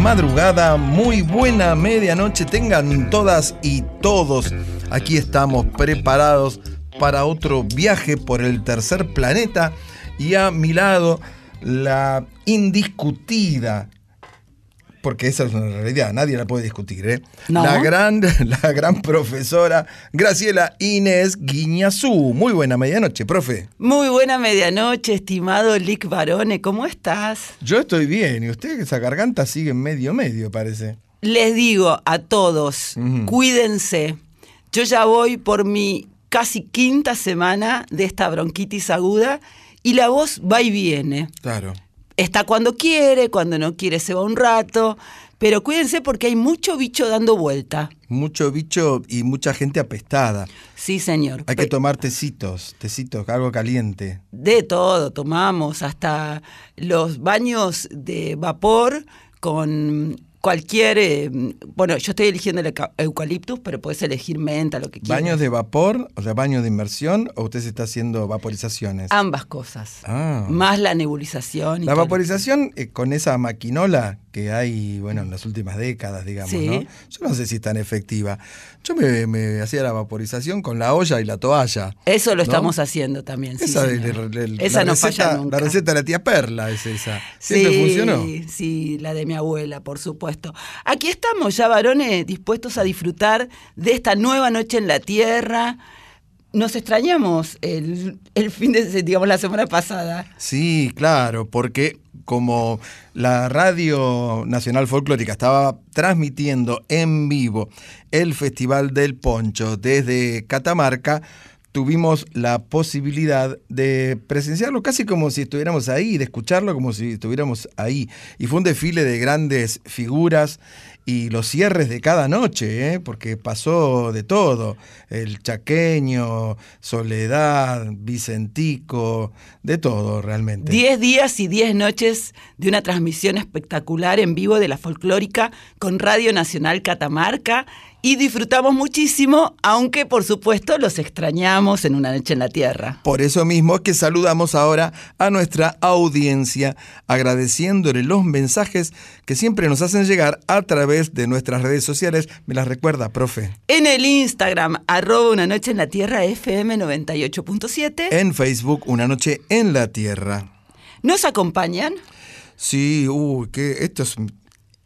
Madrugada, muy buena medianoche tengan todas y todos. Aquí estamos preparados para otro viaje por el tercer planeta y a mi lado la indiscutida, porque esa es una realidad, nadie la puede discutir, ¿eh? No. La, gran, la gran profesora Graciela Inés Guiñazú. Muy buena medianoche, profe. Muy buena medianoche, estimado Lick Barone. ¿Cómo estás? Yo estoy bien y usted esa garganta sigue en medio medio, parece. Les digo a todos, cuídense. Yo ya voy por mi casi quinta semana de esta bronquitis aguda y la voz va y viene. Claro. Está cuando quiere, cuando no quiere se va un rato, pero cuídense porque hay mucho bicho dando vuelta. Mucho bicho y mucha gente apestada. Sí, señor. Hay que tomar tecitos, tecitos, algo caliente. De todo, tomamos hasta los baños de vapor con cualquier... eh, bueno, yo estoy eligiendo el euca- eucaliptus, pero puedes elegir menta, lo que quieras. ¿Baños de vapor, o sea, baños de inmersión, o usted se está haciendo vaporizaciones? Ambas cosas. Ah. Más la nebulización. y La vaporización eh, con esa maquinola que hay, bueno, en las últimas décadas, digamos, Sí. ¿no? Yo no sé si es tan efectiva. Yo me, me hacía la vaporización con la olla y la toalla. Eso lo ¿no? estamos haciendo también. sí, Esa, el- el- Esa la no receta, falla nunca. La receta de la tía Perla es esa. Siempre sí, funcionó. Sí, la de mi abuela, por supuesto. Aquí estamos ya, varones, dispuestos a disfrutar de esta nueva noche en la tierra. Nos extrañamos el, el fin de, digamos, la semana pasada. Sí, claro, porque como la Radio Nacional Folclórica estaba transmitiendo en vivo el Festival del Poncho desde Catamarca, tuvimos la posibilidad de presenciarlo casi como si estuviéramos ahí, de escucharlo como si estuviéramos ahí. Y fue un desfile de grandes figuras y los cierres de cada noche, ¿eh? porque pasó de todo. El chaqueño, Soledad, Vicentico, de todo realmente. Diez días y diez noches de una transmisión espectacular en vivo de la folclórica con Radio Nacional Catamarca y disfrutamos muchísimo, aunque por supuesto los extrañamos en una noche en la tierra. Por eso mismo es que saludamos ahora a nuestra audiencia, agradeciéndole los mensajes que siempre nos hacen llegar a través de nuestras redes sociales. ¿Me las recuerda, profe? En el Instagram, arroba una noche en la tierra FM 98.7. En Facebook, Una Noche en la Tierra. ¿Nos acompañan? Sí, uy, que esto es,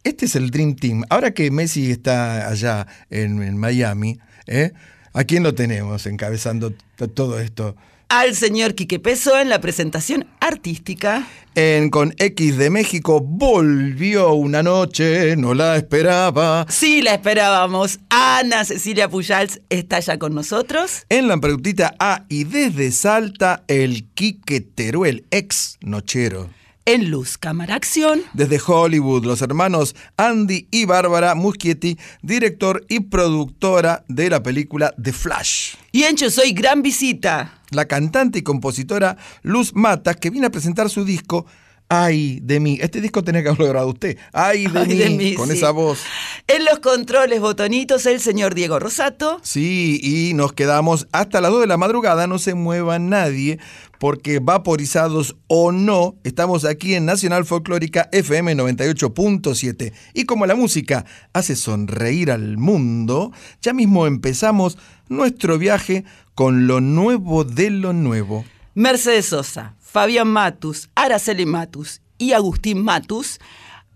este es el Dream Team. Ahora que Messi está allá en, en Miami, ¿eh? ¿a quién lo tenemos encabezando todo esto? Al señor Quique Peso en la presentación artística. En Con X de México volvió una noche, no la esperaba. Sí, la esperábamos. Ana Cecilia Pujals está ya con nosotros. En la preguntita A y desde Salta, el Quique Teruel, ex nochero. En Luz Cámara Acción. Desde Hollywood, los hermanos Andy y Bárbara Muschietti, director y productora de la película The Flash. Y en Yo Soy Gran Visita. La cantante y compositora Luz Matas, que viene a presentar su disco Ay de mí. Este disco tenía que haberlo grabado usted. Ay de, Ay, mí, de mí, con sí. esa voz. En los controles botonitos, el señor Diego Rosato. Sí, y nos quedamos hasta las 2 de la madrugada, no se mueva nadie, porque vaporizados o no, estamos aquí en Nacional Folclórica FM 98.7. Y como la música hace sonreír al mundo, ya mismo empezamos nuestro viaje con lo nuevo de lo nuevo. Mercedes Sosa, Fabián Matus, Araceli Matus y Agustín Matus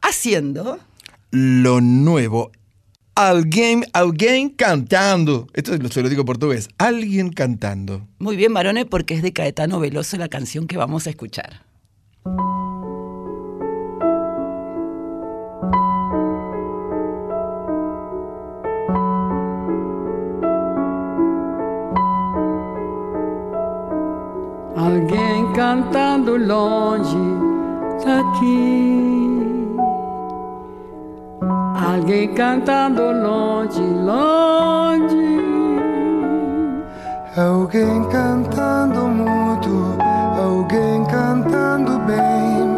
haciendo. Lo nuevo. Alguien, alguien cantando. Esto se lo digo en portugués. Alguien cantando. Muy bien, varones, porque es de Caetano Veloso la canción que vamos a escuchar. Alguém cantando longe daqui. Alguém cantando longe, longe. Alguém cantando muito, alguém cantando bem,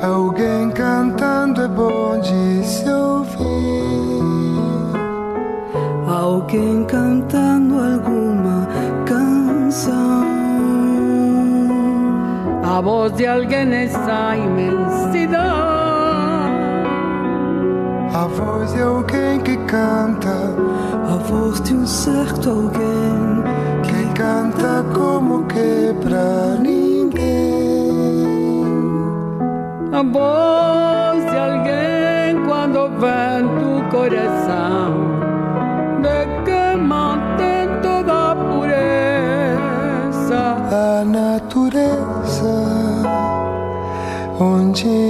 alguém cantando é bom de se ouvir. Alguém cantando alguma canção. A voz de alguém nessa imensidão. Certo alguém que canta como que pra ninguém. A voz de alguém quando vem do coração De que mantém toda a A natureza, onde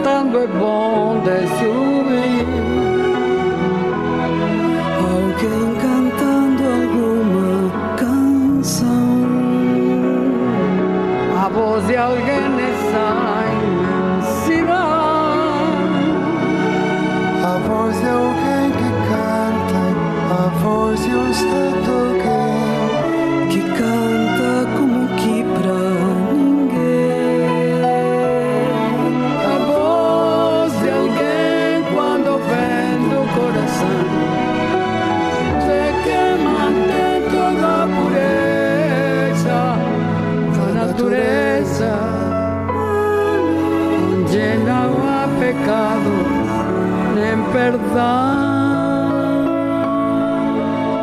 Alguém cantando é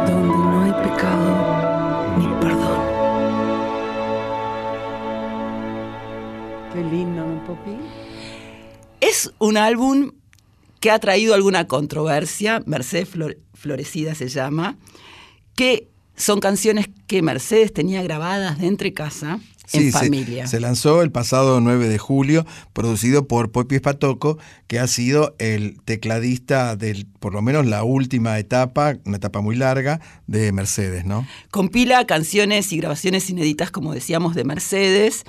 Donde no hay pecado ni perdón. Qué lindo, ¿no, Popi? Es un álbum que ha traído alguna controversia, Mercedes Flor- Florecida se llama, que son canciones que Mercedes tenía grabadas de entre casa en Sí, se- familia. Se, lanzó el pasado 9 de julio, producido por Popi Espatoco, que ha sido el tecladista del, por lo menos la última etapa, una etapa muy larga, de Mercedes, ¿no? Compila canciones y grabaciones inéditas, como decíamos, de Mercedes,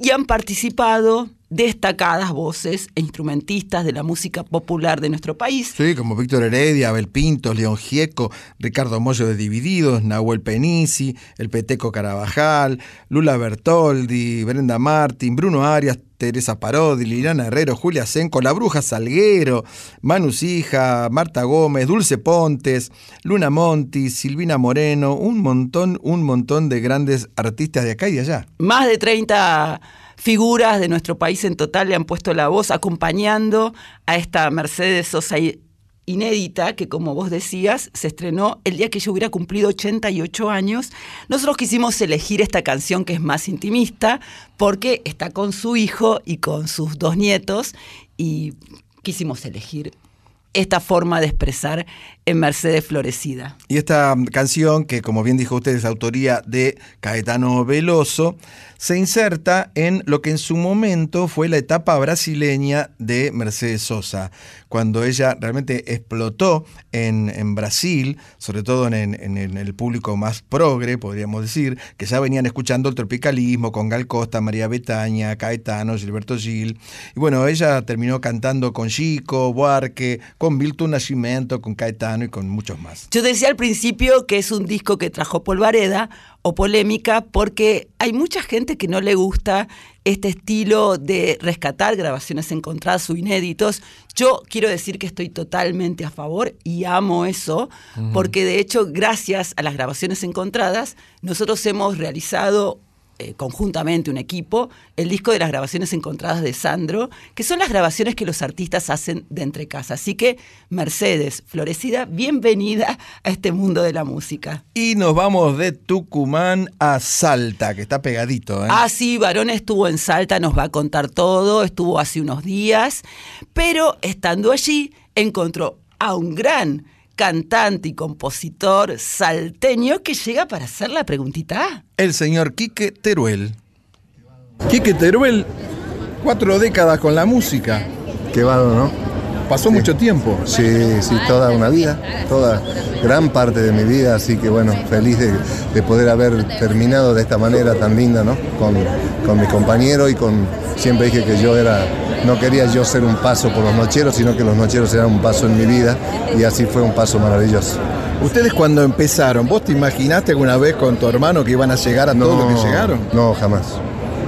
y han participado destacadas voces e instrumentistas de la música popular de nuestro país. Sí, como Víctor Heredia, Abel Pintos, León Gieco, Ricardo Mollo de Divididos, Nahuel Penisi, El Peteco Carabajal, Lula Bertoldi, Brenda Martín, Bruno Arias, Teresa Parodi, Liliana Herrero, Julia Senco, La Bruja Salguero, Manu Sija, Marta Gómez, Dulce Pontes, Luna Monti, Silvina Moreno, un montón, un montón de grandes artistas de acá y de allá. Más de 30 figuras de nuestro país en total le han puesto la voz acompañando a esta Mercedes Sosa inédita que como vos decías se estrenó el día que yo hubiera cumplido 88 años. Nosotros quisimos elegir esta canción que es más intimista porque está con su hijo y con sus dos nietos y quisimos elegir esta forma de expresar en Mercedes Florecida. Y esta canción, que como bien dijo usted es autoría de Caetano Veloso, se inserta en lo que en su momento fue la etapa brasileña de Mercedes Sosa, cuando ella realmente explotó en, en Brasil, sobre todo en, en- en el público más progre, podríamos decir, que ya venían escuchando el tropicalismo con Gal Costa, María Betaña, Caetano, Gilberto Gil. Y bueno, ella terminó cantando con Chico, Buarque, con Milton Nascimento, con Caetano y con muchos más. Yo decía al principio que es un disco que trajo polvareda o polémica porque hay mucha gente que no le gusta este estilo de rescatar grabaciones encontradas o inéditos. Yo quiero decir que estoy totalmente a favor y amo eso, porque de hecho gracias a las grabaciones encontradas nosotros hemos realizado eh, conjuntamente un equipo el disco de las grabaciones encontradas de Sandro, que son las grabaciones que los artistas hacen de entre casa. Así que Mercedes, Florecida, bienvenida a este mundo de la música. Y nos vamos de Tucumán a Salta, que está pegadito. ¿eh? Ah, sí, Varón estuvo en Salta, nos va a contar todo, estuvo hace unos días, pero estando allí encontró a un gran cantante y compositor salteño que llega para hacer la preguntita. El señor Quique Teruel. Quique Teruel, cuatro décadas con la música. Qué bárbaro, ¿no? Pasó mucho tiempo. Sí, sí, toda una vida, toda gran parte de mi vida, así que bueno, feliz de, de poder haber terminado de esta manera tan linda, ¿no? Con, con mi compañero y con, siempre dije que yo era, no quería yo ser un paso por los nocheros, sino que los nocheros eran un paso en mi vida y así fue un paso maravilloso. Ustedes cuando empezaron, ¿vos te imaginaste alguna vez con tu hermano que iban a llegar a todo lo que llegaron? No, jamás.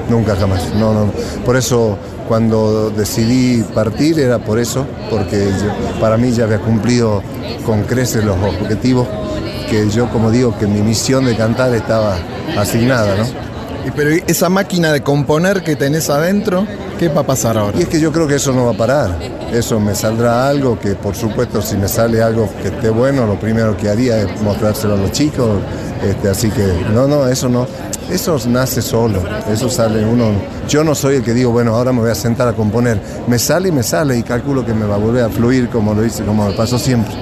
Nunca, jamás. No, no. Por eso, cuando decidí partir, era por eso, porque yo- para mí ya había cumplido con creces los objetivos, que yo, como digo, que mi misión de cantar estaba asignada, ¿no? Pero ¿y esa máquina de componer que tenés adentro, ¿qué va a pasar ahora? Y es que yo creo que eso no va a parar. Eso me saldrá algo que, por supuesto, si me sale algo que esté bueno, lo primero que haría es mostrárselo a los chicos. Este, así que, no, no, eso no. Eso nace solo. Eso sale uno. Yo no soy el que digo, bueno, ahora me voy a sentar a componer. Me sale y me sale y calculo que me va a volver a fluir como lo hice, como me pasó siempre.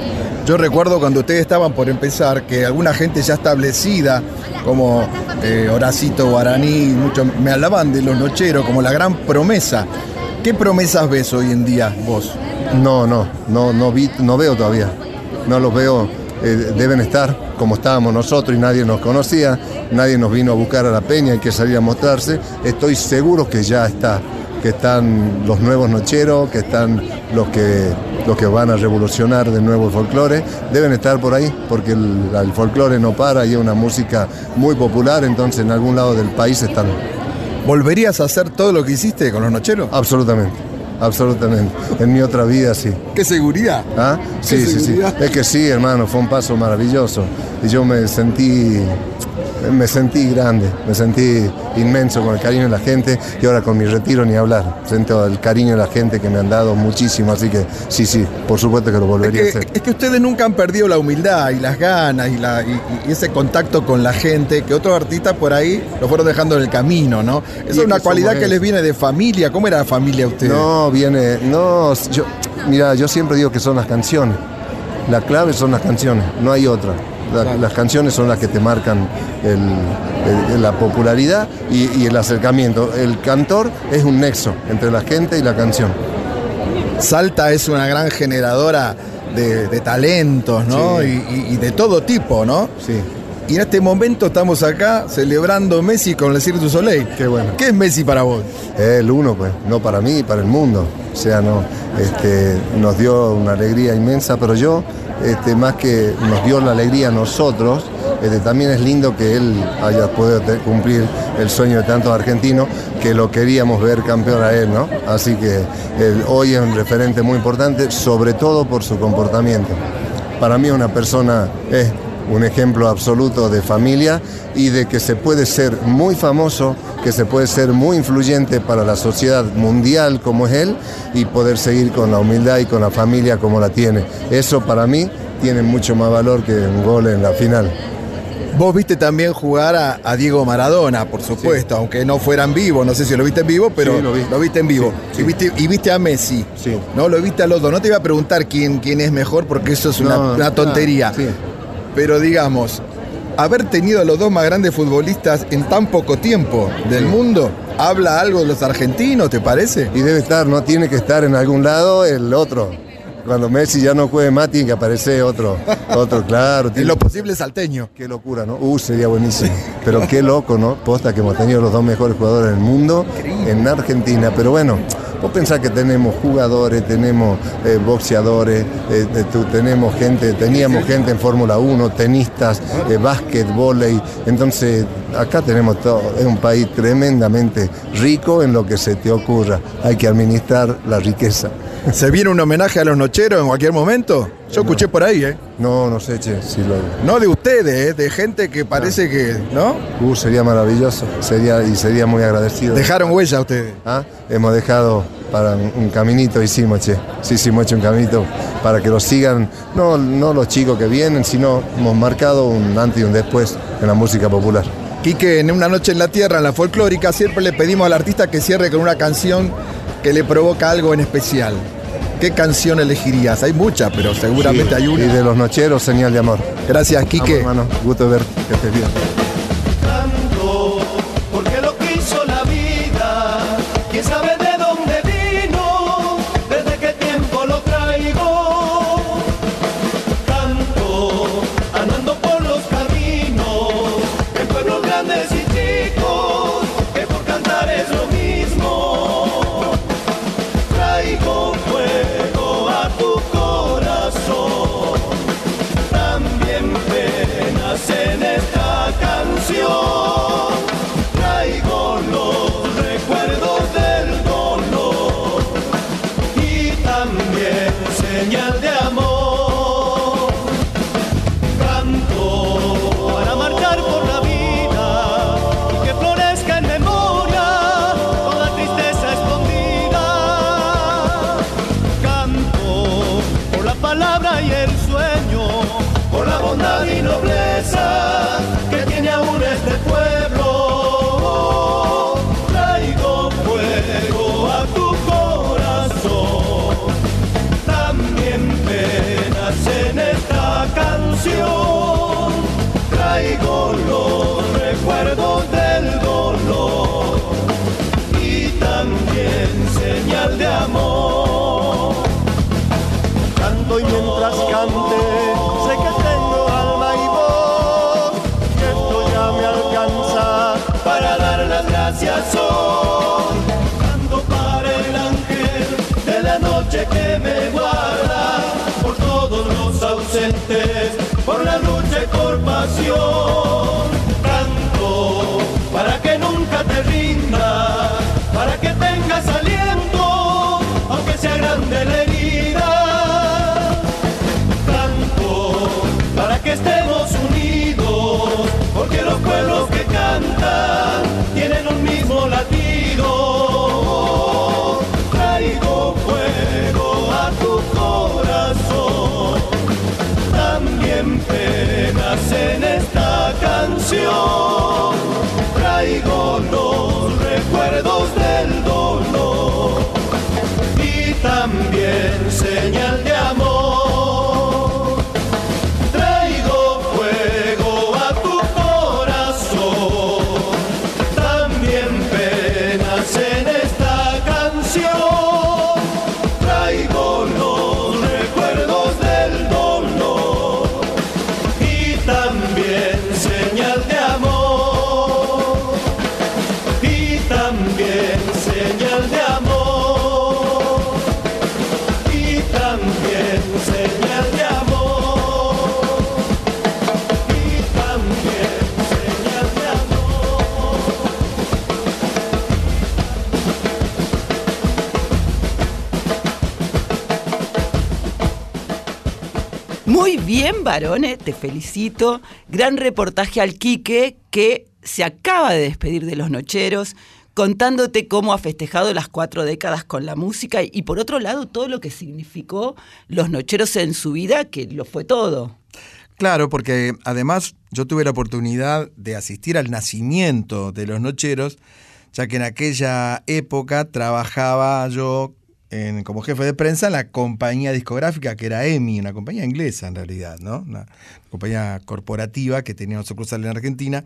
Yo recuerdo cuando ustedes estaban por empezar que alguna gente ya establecida, como eh, Horacito Guaraní, mucho, me hablaban de los nocheros como la gran promesa. ¿Qué promesas ves hoy en día vos? No, no, no, no, vi, no veo todavía. No los veo. eh, deben estar como estábamos nosotros y nadie nos conocía, nadie nos vino a buscar a la peña, hay que salir a mostrarse. Estoy seguro que ya está, que están los nuevos nocheros, que están los que, los que van a revolucionar de nuevo el folclore. Deben estar por ahí, porque el, el folclore no para y es una música muy popular, entonces en algún lado del país están. ¿Volverías a hacer todo lo que hiciste con los nocheros? Absolutamente, absolutamente. En mi otra vida sí. ¡Qué seguridad! ¿Ah? Sí, Qué sí, sí. seguridad. Es que sí, hermano, fue un paso maravilloso. Y yo me sentí, me sentí grande, me sentí inmenso con el cariño de la gente y ahora con mi retiro ni hablar. Siento el cariño de la gente que me han dado muchísimo, así que sí, sí, por supuesto que lo Es volvería a que, hacer. es que ustedes nunca han perdido la humildad y las ganas y, la- y- y ese contacto con la gente que otros artistas por ahí lo fueron dejando en el camino, ¿no? Esa es es una cualidad que les viene de familia. ¿Cómo era la familia ustedes? No, viene, no, yo, mira, yo siempre digo que son las canciones. La clave son las canciones, no hay otra. La- Las canciones son las que te marcan el- el- la popularidad y, y el acercamiento. El cantor es un nexo entre la gente y la canción. Salta es una gran generadora de, de talentos, ¿no? Sí. Y, y- y de todo tipo, ¿no? Sí. Y en este momento estamos acá celebrando Messi con el Cirque du Soleil. Qué bueno. ¿Qué es Messi para vos? Es el uno, pues, no para mí, para el mundo. O sea, no, este, nos dio una alegría inmensa, pero yo, este, más que nos dio la alegría a nosotros, este, también es lindo que él haya podido cumplir el sueño de tantos argentinos que lo queríamos ver campeón a él, ¿no? Así que él hoy es un referente muy importante, sobre todo por su comportamiento. Para mí una persona es un ejemplo absoluto de familia y de que se puede ser muy famoso, que se puede ser muy influyente para la sociedad mundial como es él y poder seguir con la humildad y con la familia como la tiene. Eso para mí tiene mucho más valor que un gol en la final. Vos viste también jugar a, a Diego Maradona, por supuesto, aunque no fuera en vivo, no sé si lo viste en vivo, pero Sí, lo vi. viste en vivo. Sí, Y, viste, y viste a Messi, Sí. ¿no? Lo viste a los dos. No te iba a preguntar quién, quién es mejor, porque eso es una, No, una tontería. ah. Pero digamos, haber tenido a los dos más grandes futbolistas en tan poco tiempo del mundo, ¿habla algo de los argentinos, te parece? Y debe estar, no tiene que estar en algún lado el otro. Cuando Messi ya no juegue más, tiene que aparecer otro. Otro, claro. En tiene- lo posible salteño. Qué locura, ¿no? Uh, sería buenísimo. Pero qué loco, ¿no? Posta que hemos tenido los dos mejores jugadores del mundo en Argentina. Pero bueno, vos pensás que tenemos jugadores, tenemos eh, boxeadores, eh, tenemos gente, teníamos gente en Fórmula 1, tenistas, eh, básquet, vóley. Entonces, acá tenemos todo. Es un país tremendamente rico en lo que se te ocurra. Hay que administrar la riqueza. ¿Se viene un homenaje a los nocheros en cualquier momento? Yo escuché por ahí, ¿eh? No, no sé, che, si lo... No de ustedes, ¿eh? de gente que parece que, ¿no? Uh, sería maravilloso. Sería, y sería muy agradecido. Dejaron huella ustedes. ¿Ah? Hemos dejado para un caminito, hicimos, che. Sí, sí, hemos hecho un caminito para que lo sigan, no, no los chicos que vienen, sino hemos marcado un antes y un después en la música popular. Quique, en una noche en la tierra, en la folclórica, siempre le pedimos al artista que cierre con una canción que le provoca algo en especial. ¿Qué canción elegirías? Hay muchas, pero seguramente hay Y una. de los nocheros, señal de amor. Gracias, Vamos, Quique. hermano, gusto ver que estés bien. Señal bien, varones, te felicito. Gran reportaje al Quique que se acaba de despedir de los nocheros, contándote cómo ha festejado las cuatro décadas con la música y, por otro lado todo lo que significó los nocheros en su vida, que lo fue todo. Claro, porque además yo tuve la oportunidad de asistir al nacimiento de los nocheros, ya que en aquella época trabajaba yo como jefe de prensa en la compañía discográfica que era EMI, una compañía inglesa en realidad, ¿no? Una compañía corporativa que tenía sucursal en Argentina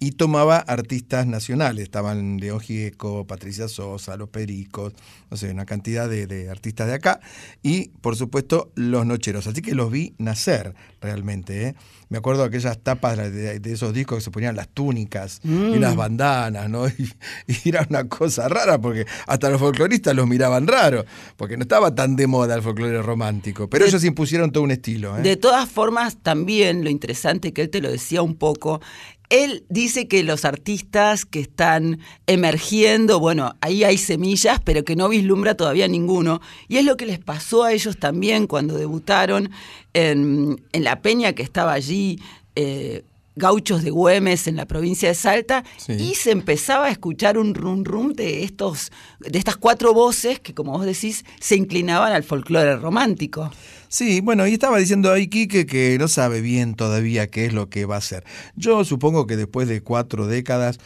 y tomaba artistas nacionales. Estaban León Gieco, Patricia Sosa, Los Pericos, no sé, una cantidad de, de artistas de acá y, por supuesto, los nocheros. Así que los vi nacer realmente, ¿eh? Me acuerdo de aquellas tapas de, de esos discos que se ponían las túnicas y Mm. las bandanas, ¿no? Y, y era una cosa rara porque hasta los folcloristas los miraban raro, porque no estaba tan de moda el folclore romántico. Pero De- ellos impusieron todo un estilo, ¿eh? De todas formas, también lo interesante que él te lo decía un poco, él dice que los artistas que están emergiendo, bueno, ahí hay semillas, pero que no vislumbra todavía ninguno. Y es lo que les pasó a ellos también cuando debutaron en, la peña que estaba allí. eh, Gauchos de Güemes en la provincia de Salta Sí. y se empezaba a escuchar un rum rum de estos de estas cuatro voces que como vos decís se inclinaban al folclore romántico. Sí, bueno, y estaba diciendo ahí Quique que no sabe bien todavía qué es lo que va a hacer. Yo supongo que después de cuatro décadas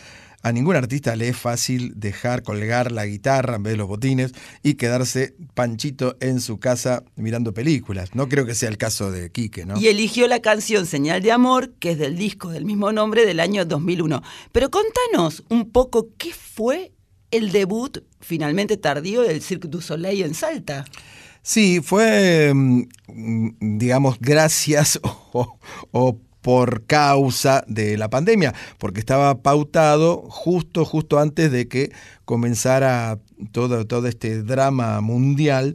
a ningún artista le es fácil dejar colgar la guitarra en vez de los botines y quedarse panchito en su casa mirando películas. No creo que sea el caso de Quique, ¿no? Y eligió la canción Señal de Amor, que es del disco del mismo nombre del año 2001. Pero contanos un poco qué fue el debut finalmente tardío del Cirque du Soleil en Salta. Sí, fue, mm, digamos, gracias o, o por causa de la pandemia, porque estaba pautado justo, justo antes de que comenzara todo, todo este drama mundial.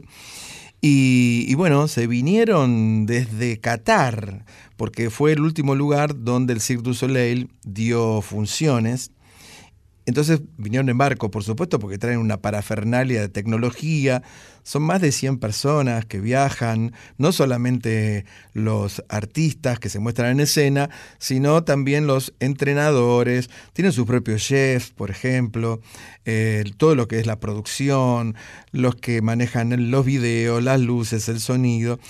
Y, y bueno, se vinieron desde Qatar, porque fue el último lugar donde el Cirque du Soleil dio funciones. Entonces vinieron en barco, por supuesto, porque traen una parafernalia de tecnología. Son más de 100 personas que viajan, no solamente los artistas que se muestran en escena, sino también los entrenadores. Tienen sus propios chefs, por ejemplo, eh, todo lo que es la producción, los que manejan los videos, las luces, el sonido.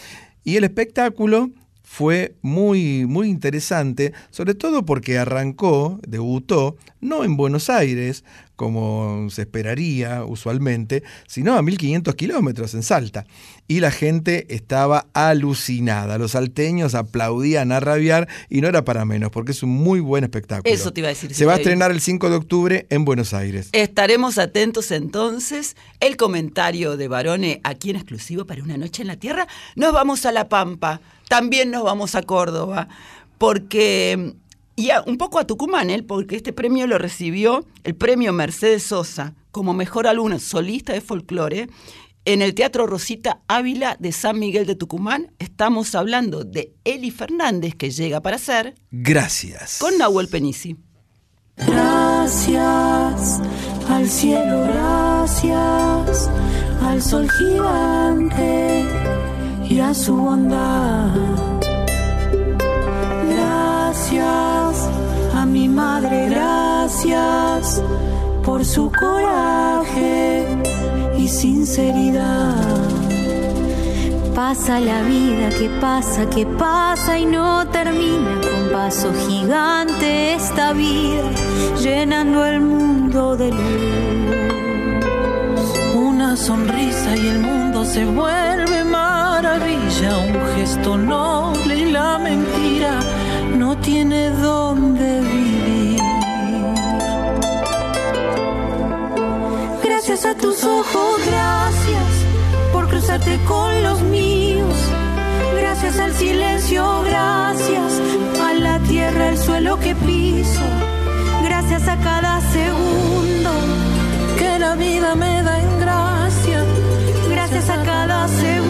Y el espectáculo fue muy, muy interesante, sobre todo porque arrancó, debutó, no en Buenos Aires, como se esperaría usualmente, sino a 1500 kilómetros en Salta. Y la gente estaba alucinada. Los salteños aplaudían a rabiar y no era para menos, porque es un muy buen espectáculo. Eso te iba a decir, Se va a estrenar el 5 de octubre en Buenos Aires. Estaremos atentos entonces. El comentario de Barone aquí en exclusivo para una noche en la tierra. Nos vamos a La Pampa, también nos vamos a Córdoba, porque y a- un poco a Tucumán, él, porque este premio lo recibió el premio Mercedes Sosa como mejor alumno solista de folclore en el Teatro Rosita Ávila de San Miguel de Tucumán. Estamos hablando de Eli Fernández que llega para ser Gracias. con Nahuel Penisi. Gracias al cielo, gracias al sol gigante y a su bondad. Gracias a mi madre, gracias por su coraje y sinceridad. Pasa la vida, que pasa, que pasa y no termina. Con paso gigante esta vida, llenando el mundo de luz. Una sonrisa y el mundo se vuelve maravilla, un gesto noble y la mentira no tiene dónde vivir. Gracias a tus ojos, gracias por cruzarte con los míos. Gracias al silencio, gracias a la tierra, el suelo que piso. Gracias a cada segundo que la vida me da en gracia. Gracias a cada segundo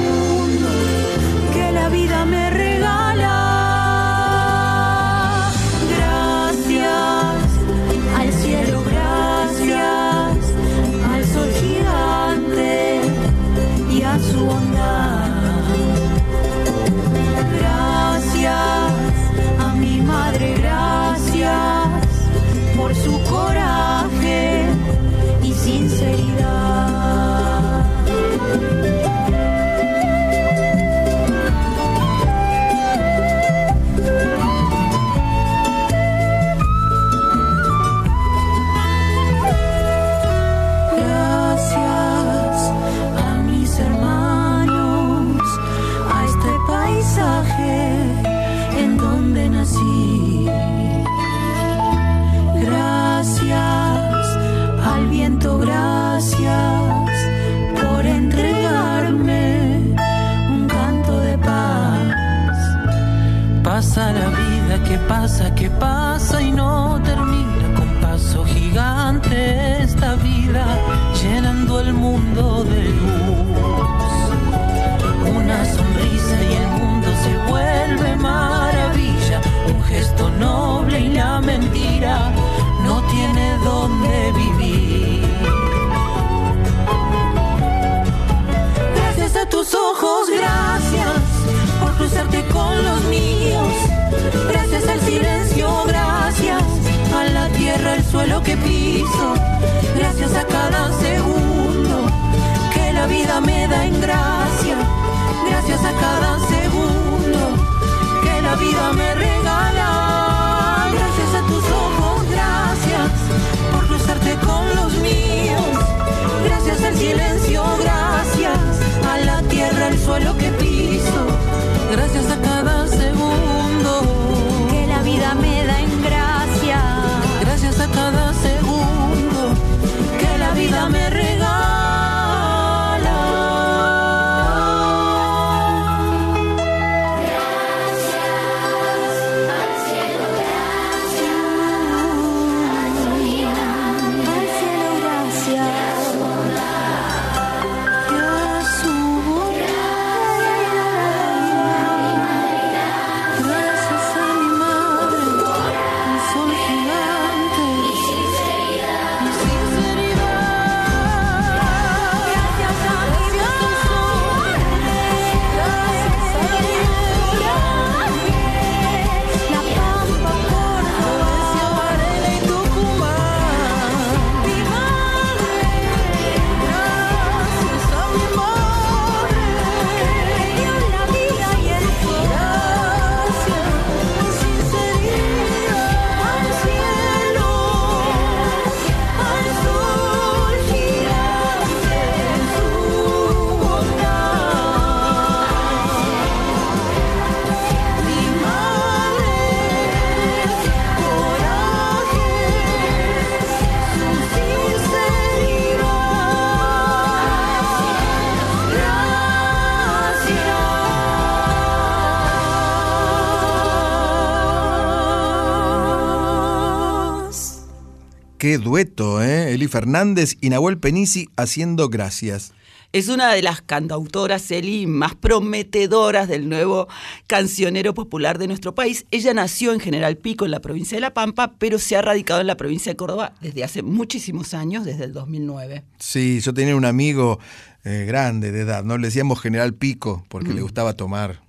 Qué dueto, ¿eh? Eli Fernández y Nahuel Penisi haciendo gracias. Es una de las cantautoras, Eli, más prometedoras del nuevo cancionero popular de nuestro país. Ella nació en General Pico, en la provincia de La Pampa, pero se ha radicado en la provincia de Córdoba desde hace muchísimos años, desde el 2009. Sí, yo tenía un amigo eh, grande de edad, ¿no? Le decíamos General Pico porque Mm. le gustaba tomar.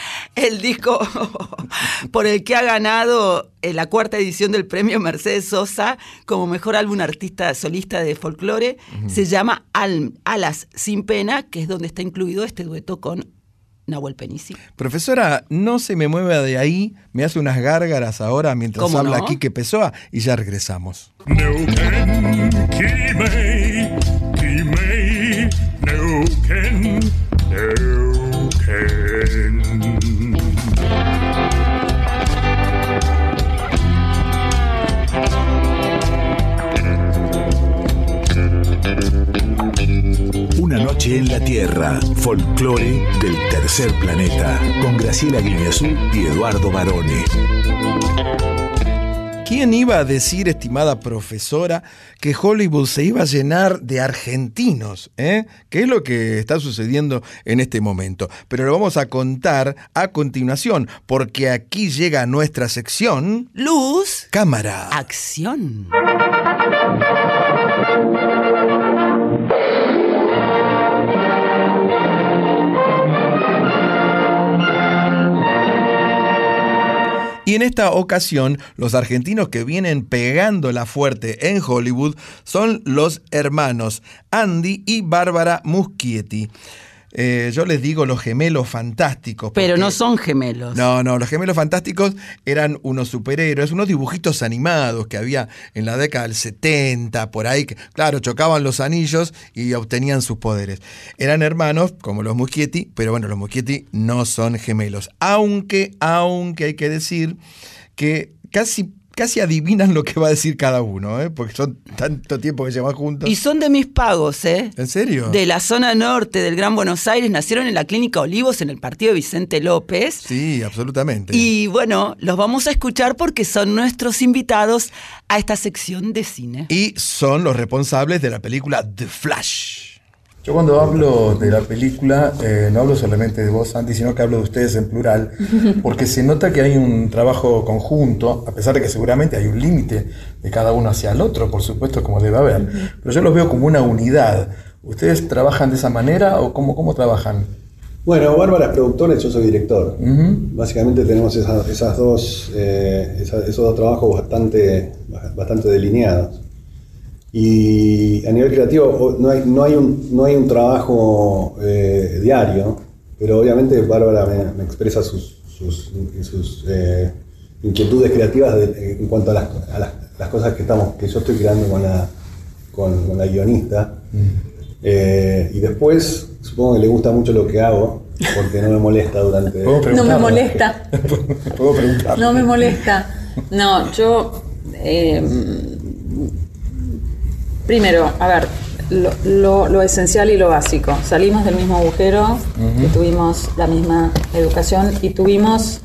El disco por el que ha ganado eh, la cuarta edición del premio Mercedes Sosa como mejor álbum artista solista de folclore se llama Al- Alas sin pena, que es donde está incluido este dueto con Nahuel Penisi. Profesora, no se me mueva de ahí, me hace unas gárgaras ahora mientras ¿Cómo habla no? aquí que Pessoa y ya regresamos. Neuquén, Quimei, Quimei, Neuquén, Neuquén. En la Tierra, folclore del tercer planeta, con Graciela Guineazú y Eduardo Barone. ¿Quién iba a decir, estimada profesora, que Hollywood se iba a llenar de argentinos? ¿eh? ¿Qué es lo que está sucediendo en este momento? Pero lo vamos a contar a continuación, porque aquí llega nuestra sección. Luz. Cámara. Acción. Y en esta ocasión, los argentinos que vienen pegándola fuerte en Hollywood son los hermanos Andy y Bárbara Muschietti. Eh, yo les digo los gemelos fantásticos. Pero no son gemelos. No, no, los gemelos fantásticos eran unos superhéroes, unos dibujitos animados que había en la década del 70, por ahí, que, claro, chocaban los anillos y obtenían sus poderes. Eran hermanos, como los Muschietti, pero bueno, los Muschietti no son gemelos. Aunque, aunque hay que decir que casi, casi adivinan lo que va a decir cada uno, ¿eh? porque son tanto tiempo que llevan juntos. Y son de mis pagos, ¿eh? ¿En serio? De la zona norte del Gran Buenos Aires, nacieron en la Clínica Olivos en el partido de Vicente López. Sí, absolutamente. Y bueno, los vamos a escuchar porque son nuestros invitados a esta sección de cine. Y son los responsables de la película The Flash. Yo cuando hablo de la película, eh, no hablo solamente de vos, Santi, sino que hablo de ustedes en plural, porque se nota que hay un trabajo conjunto, a pesar de que seguramente hay un límite de cada uno hacia el otro, por supuesto, como debe haber, pero yo los veo como una unidad. ¿Ustedes trabajan de esa manera o cómo, cómo trabajan? Bueno, Bárbara es productora y yo soy director. Básicamente tenemos esas, esas dos, eh, esos dos trabajos bastante, bastante delineados. Y a nivel creativo no hay, no hay, un, no hay un trabajo eh, diario, pero obviamente Bárbara me, me expresa sus, sus, sus, eh, inquietudes creativas de- en cuanto a las, a las- las cosas que, estamos, que yo estoy creando con la, con, con la guionista. Eh, y después, supongo que le gusta mucho lo que hago, porque no me molesta durante... No me molesta. Puedo preguntar. No me molesta. No, yo. eh, primero, a ver, lo, lo- lo esencial y lo básico. Salimos del mismo agujero, que tuvimos la misma educación y tuvimos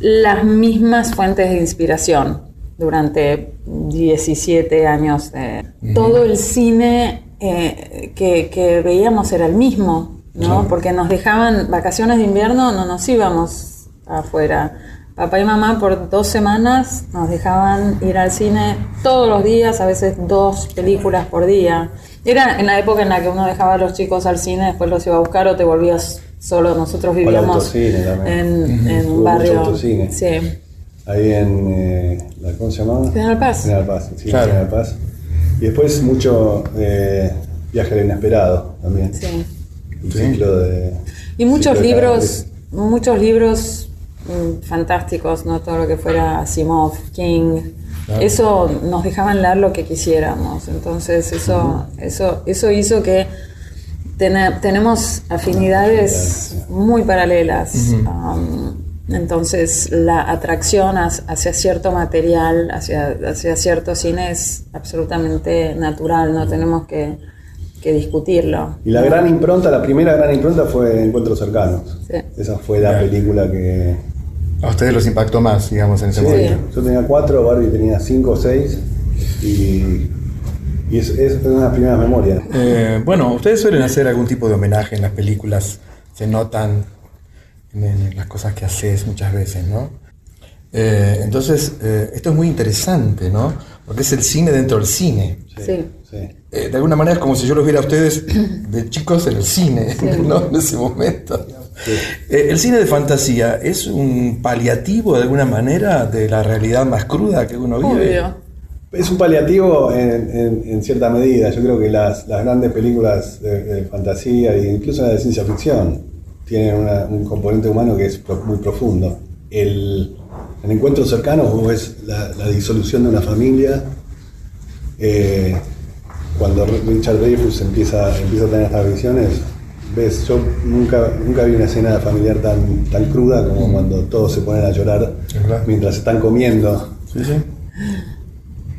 las mismas fuentes de inspiración durante 17 años. de- Ujú. Todo el cine eh, que, que veíamos era el mismo, ¿no? Porque nos dejaban vacaciones de invierno, no nos íbamos afuera. Papá y mamá por dos semanas nos dejaban ir al cine todos los días, a veces dos películas por día. Era en la época en la que uno dejaba a los chicos al cine, después los iba a buscar o te volvías solo. Nosotros vivíamos en, en un barrio. autocine. Sí. Ahí en. eh, ¿Cómo se llamaba? General Paz. General Paz, sí, Claro. General Paz. Y después mucho eh, viaje al inesperado también. Sí. Un ciclo de. Y muchos libros, muchos libros fantásticos, ¿no? Todo lo que fuera Asimov, King. Claro. Eso nos dejaban leer lo que quisiéramos. Entonces eso, eso, eso hizo que tene- tenemos afinidades muy paralelas. Um, entonces la atracción hac- hacia cierto material, hacia, hacia cierto cine es absolutamente natural, no tenemos que, que discutirlo. Y la gran impronta, la primera gran impronta fue Encuentros Cercanos. Sí. Esa fue la película que. A ustedes los impactó más, digamos, en ese Sí, momento. yo tenía cuatro, Barbie tenía cinco o seis. Y, y es, es una de las primeras memorias. Eh, bueno, ustedes suelen hacer algún tipo de homenaje en las películas, se notan en, en las cosas que haces muchas veces, ¿no? Eh, entonces, eh, esto es muy interesante, ¿no? Porque es el cine dentro del cine. Sí. Eh, de alguna manera es como si yo los viera a ustedes de chicos en el cine, Sí. ¿no? En ese momento. Eh, el cine de fantasía es un paliativo de alguna manera de la realidad más cruda que uno vive. Es un paliativo en, en- en cierta medida. Yo creo que las, las grandes películas de, de fantasía e incluso las de ciencia ficción tienen una- un componente humano que es pro- muy profundo. El, en encuentros cercanos vos ves la, la disolución de una familia. eh, cuando Richard Dreyfuss empieza, empieza a tener estas visiones, ves, yo nunca, nunca vi una escena familiar tan, tan cruda como cuando todos se ponen a llorar mientras están comiendo.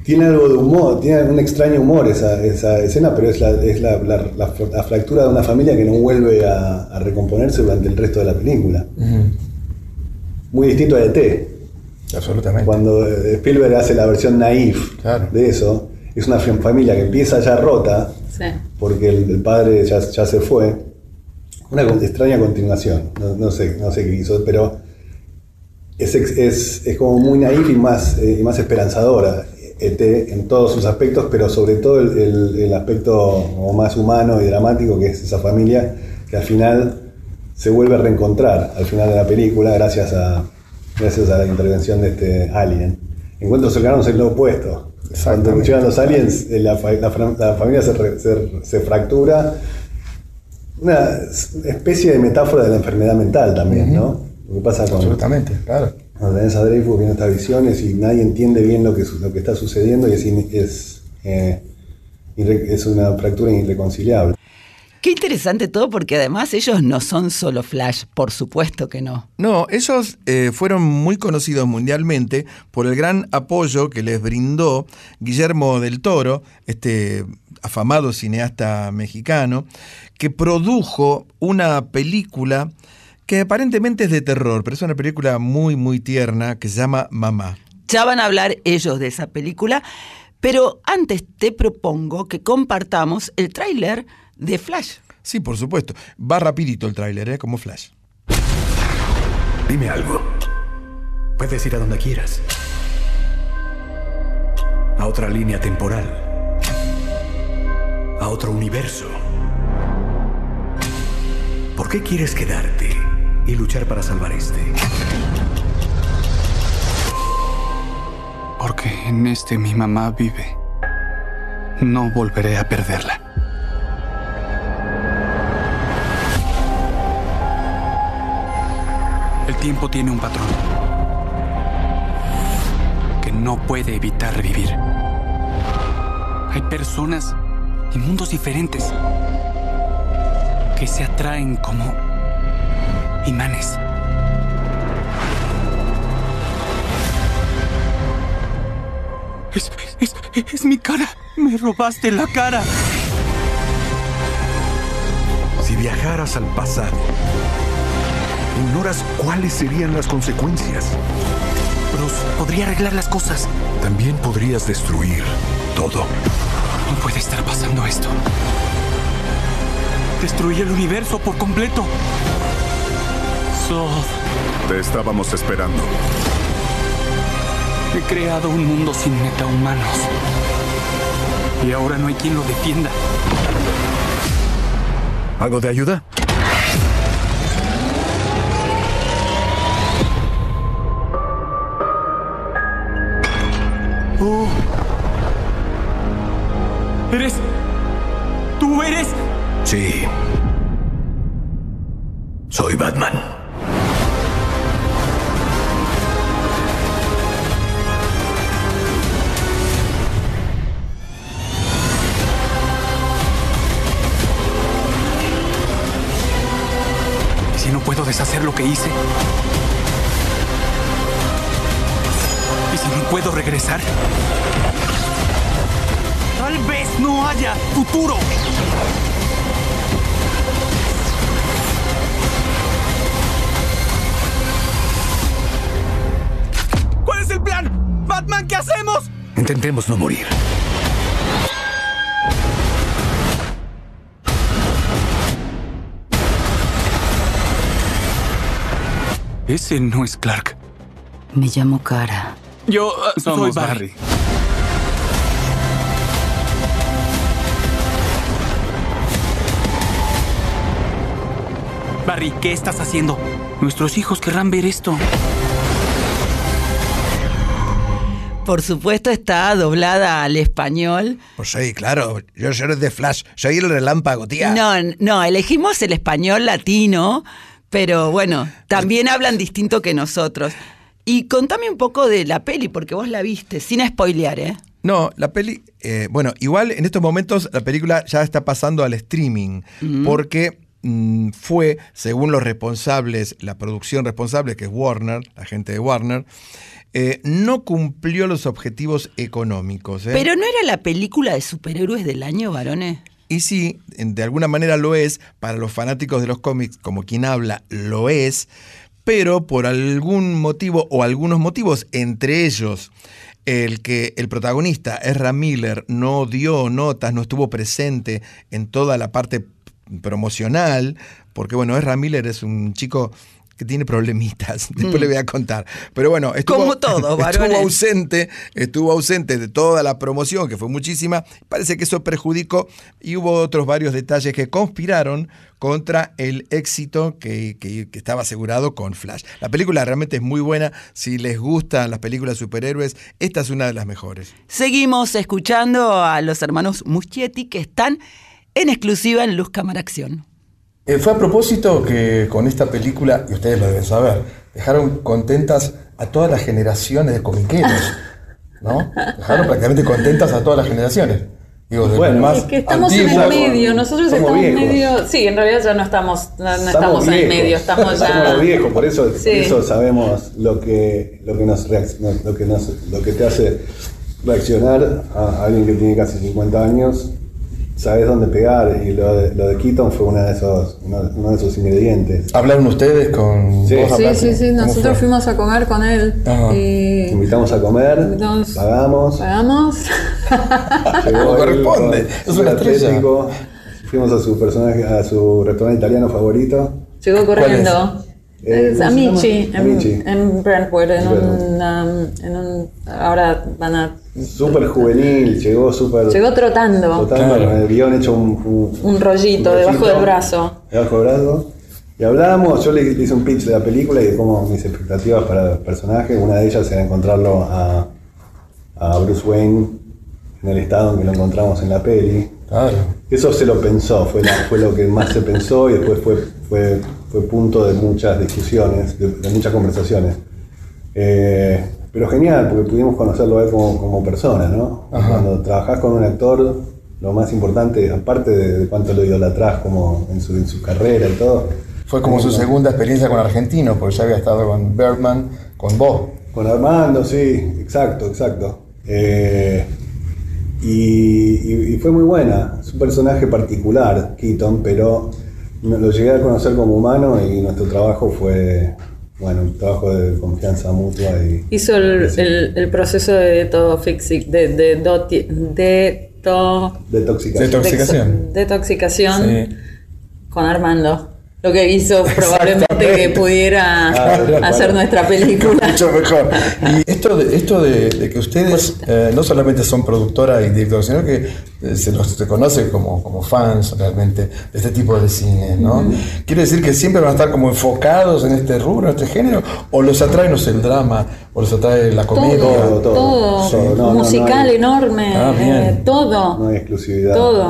Tiene algo de humor, tiene un extraño humor esa, esa escena, pero es, la, es la, la- la- la fractura de una familia que no vuelve a, a recomponerse durante el resto de la película. Muy distinto a ET. Absolutamente. Cuando eh, Spielberg hace la versión naif de eso, es una fam- familia que empieza ya rota, Sí. porque el, el padre ya, ya se fue. Una extraña continuación, no, no sé, no sé qué hizo, pero es, es, es como muy naif y más, eh, y más esperanzadora, ET, en todos sus aspectos, pero sobre todo el, el- el aspecto más humano y dramático que es esa familia que al final se vuelve a reencontrar al final de la película gracias a, gracias a la intervención de este alien. Encuentros cercanos es lo opuesto. Cuando llegan los aliens, eh, la, la la familia se, re- se- se fractura una especie de metáfora de la enfermedad mental también, ¿no? Lo que pasa con. Absolutamente, claro. Cuando tenés a Dreyfus viendo estas visiones y nadie entiende bien lo que, lo que está sucediendo y es, eh, es una fractura irreconciliable. Qué interesante todo porque además ellos no son solo Flash, por supuesto que no. No, ellos eh, fueron muy conocidos mundialmente por el gran apoyo que les brindó Guillermo del Toro, este afamado cineasta mexicano, que produjo una película que aparentemente es de terror, pero es una película muy, muy tierna que se llama Mamá. Ya van a hablar ellos de esa película, pero antes te propongo que compartamos el tráiler de Flash. Sí, por supuesto. Va rapidito el tráiler, ¿eh? como Flash. Dime algo. Puedes ir a donde quieras. A otra línea temporal. A otro universo. ¿Por qué quieres quedarte y luchar para salvar este? Porque en este mi mamá vive. No volveré a perderla. El tiempo tiene un patrón que no puede evitar revivir. Hay personas y mundos diferentes que se atraen como imanes. Es, es, es mi cara. Me robaste la cara. Si viajaras al pasado, ignoras cuáles serían las consecuencias. Bruce, podría arreglar las cosas. También podrías destruir todo. No puede estar pasando esto. Destruí el universo por completo. Zod, Te estábamos esperando. he creado un mundo sin metahumanos. Y ahora no hay quien lo defienda. ¿Algo de ayuda? Oh. ¿Eres? ¿Tú eres? Sí. Soy Batman. ¿Y si no puedo deshacer lo que hice? ¿Y si no puedo regresar? Tal vez no haya futuro. ¿Cuál es el plan? Batman, ¿qué hacemos? Intentemos no morir. Ese no es Clark. Me llamo Cara. Yo uh, soy Barry. Barry, ¿qué estás haciendo? Nuestros hijos querrán ver esto. Por supuesto está doblada al español. Pues sí, claro, yo soy de Flash, soy el relámpago, tía. No, no, elegimos el español latino, pero bueno, también hablan distinto que nosotros. Y contame un poco de la peli, porque vos la viste, sin spoilear, ¿eh? No, la peli, eh, bueno, igual en estos momentos la película ya está pasando al streaming, Mm. porque mm, fue, según los responsables, la producción responsable, que es Warner, la gente de Warner, eh, no cumplió los objetivos económicos. ¿eh? Pero no era la película de superhéroes del año, varones. Y sí, de alguna manera lo es, para los fanáticos de los cómics, como quien habla, lo es, pero por algún motivo o algunos motivos, entre ellos el que el protagonista, Ezra Miller, no dio notas, no estuvo presente en toda la parte promocional, porque bueno, Ezra Miller es un chico que tiene problemitas, después Mm. le voy a contar. Pero bueno, estuvo, Como todo, varones. estuvo ausente, estuvo ausente de toda la promoción, que fue muchísima. Parece que eso perjudicó y hubo otros varios detalles que conspiraron contra el éxito que, que- que estaba asegurado con Flash. La película realmente es muy buena. Si les gustan las películas de superhéroes, esta es una de las mejores. Seguimos escuchando a los hermanos Muschietti que están en exclusiva en Luz Cámara Acción. Eh, fue a propósito que con esta película, y ustedes lo deben saber, dejaron contentas a todas las generaciones de comiqueros, ¿no? Dejaron prácticamente contentas a todas las generaciones. Digo, de Bueno, más Es que estamos en antiguos. el medio, nosotros estamos viejos. medio. Sí, en realidad ya no estamos, no, no estamos en el medio, estamos ya. Somos viejos, por eso, por Sí. eso sabemos lo que, lo que nos lo que nos, lo que te hace reaccionar a alguien que tiene casi 50 años. Sabes dónde pegar y lo de, lo de Keaton fue una de esos, uno, de esos ingredientes. ¿Hablaron ustedes con Sí. vos, Sí, sí, sí, ¿Cómo nosotros fue? fuimos a comer con él Ajá. y Te invitamos a comer, Invitamos- pagamos, pagamos. llegó Como él corresponde, con es su una estrella. atlético, fuimos a su personaje, a su restaurante italiano favorito. Llegó corriendo. Eh, Es ¿cómo se Amici, en, Amici. en Brentwood, en un, um, en un. Ahora van a. Súper juvenil, llegó súper. Llegó trotando. Tratando Claro. con el guion hecho un, un- Un rollito un debajo del brazo. Debajo del brazo. Y hablamos, yo le le hice un pitch de la película y de cómo mis expectativas para el personaje. Una de ellas era encontrarlo a, a Bruce Wayne en el estado en que lo encontramos en la peli. Claro. Eso se lo pensó, fue, la- fue lo que más se pensó y después fue, fue, fue punto de muchas discusiones, de, de muchas conversaciones. Eh, pero genial, porque pudimos conocerlo a él como, como persona, ¿no? Ajá. Cuando trabajás con un actor, lo más importante, aparte de, de cuánto lo idolatrás como en su, en su carrera y todo, Fue como su segunda experiencia con argentinos, porque ya había estado con Bergman, con vos. Con Armando, sí, exacto, exacto. Eh, y, y- y fue muy buena. Es un personaje particular, Keaton, pero lo llegué a conocer como humano y nuestro trabajo fue, bueno, un trabajo de confianza mutua y Hizo el, el, el proceso de detoxi- de, de, doti- deto- detoxicación. Detoxicación. detoxicación Sí. con Armando. Lo que hizo probablemente que pudiera Claro, hacer claro. nuestra película. Mucho mejor. Y esto de, esto de, de que ustedes eh, no solamente son productora y directora, sino que se los reconoce como, como fans realmente de este tipo de cine, ¿no? ¿Quiere decir que siempre van a estar como enfocados en este rubro, en este género? ¿O los atrae, no sé, el drama? ¿O los atrae la comedia? Todo, todo. todo. Sí, no, no, no musical hay- enorme, Ah, eh, todo. no hay exclusividad. Todo.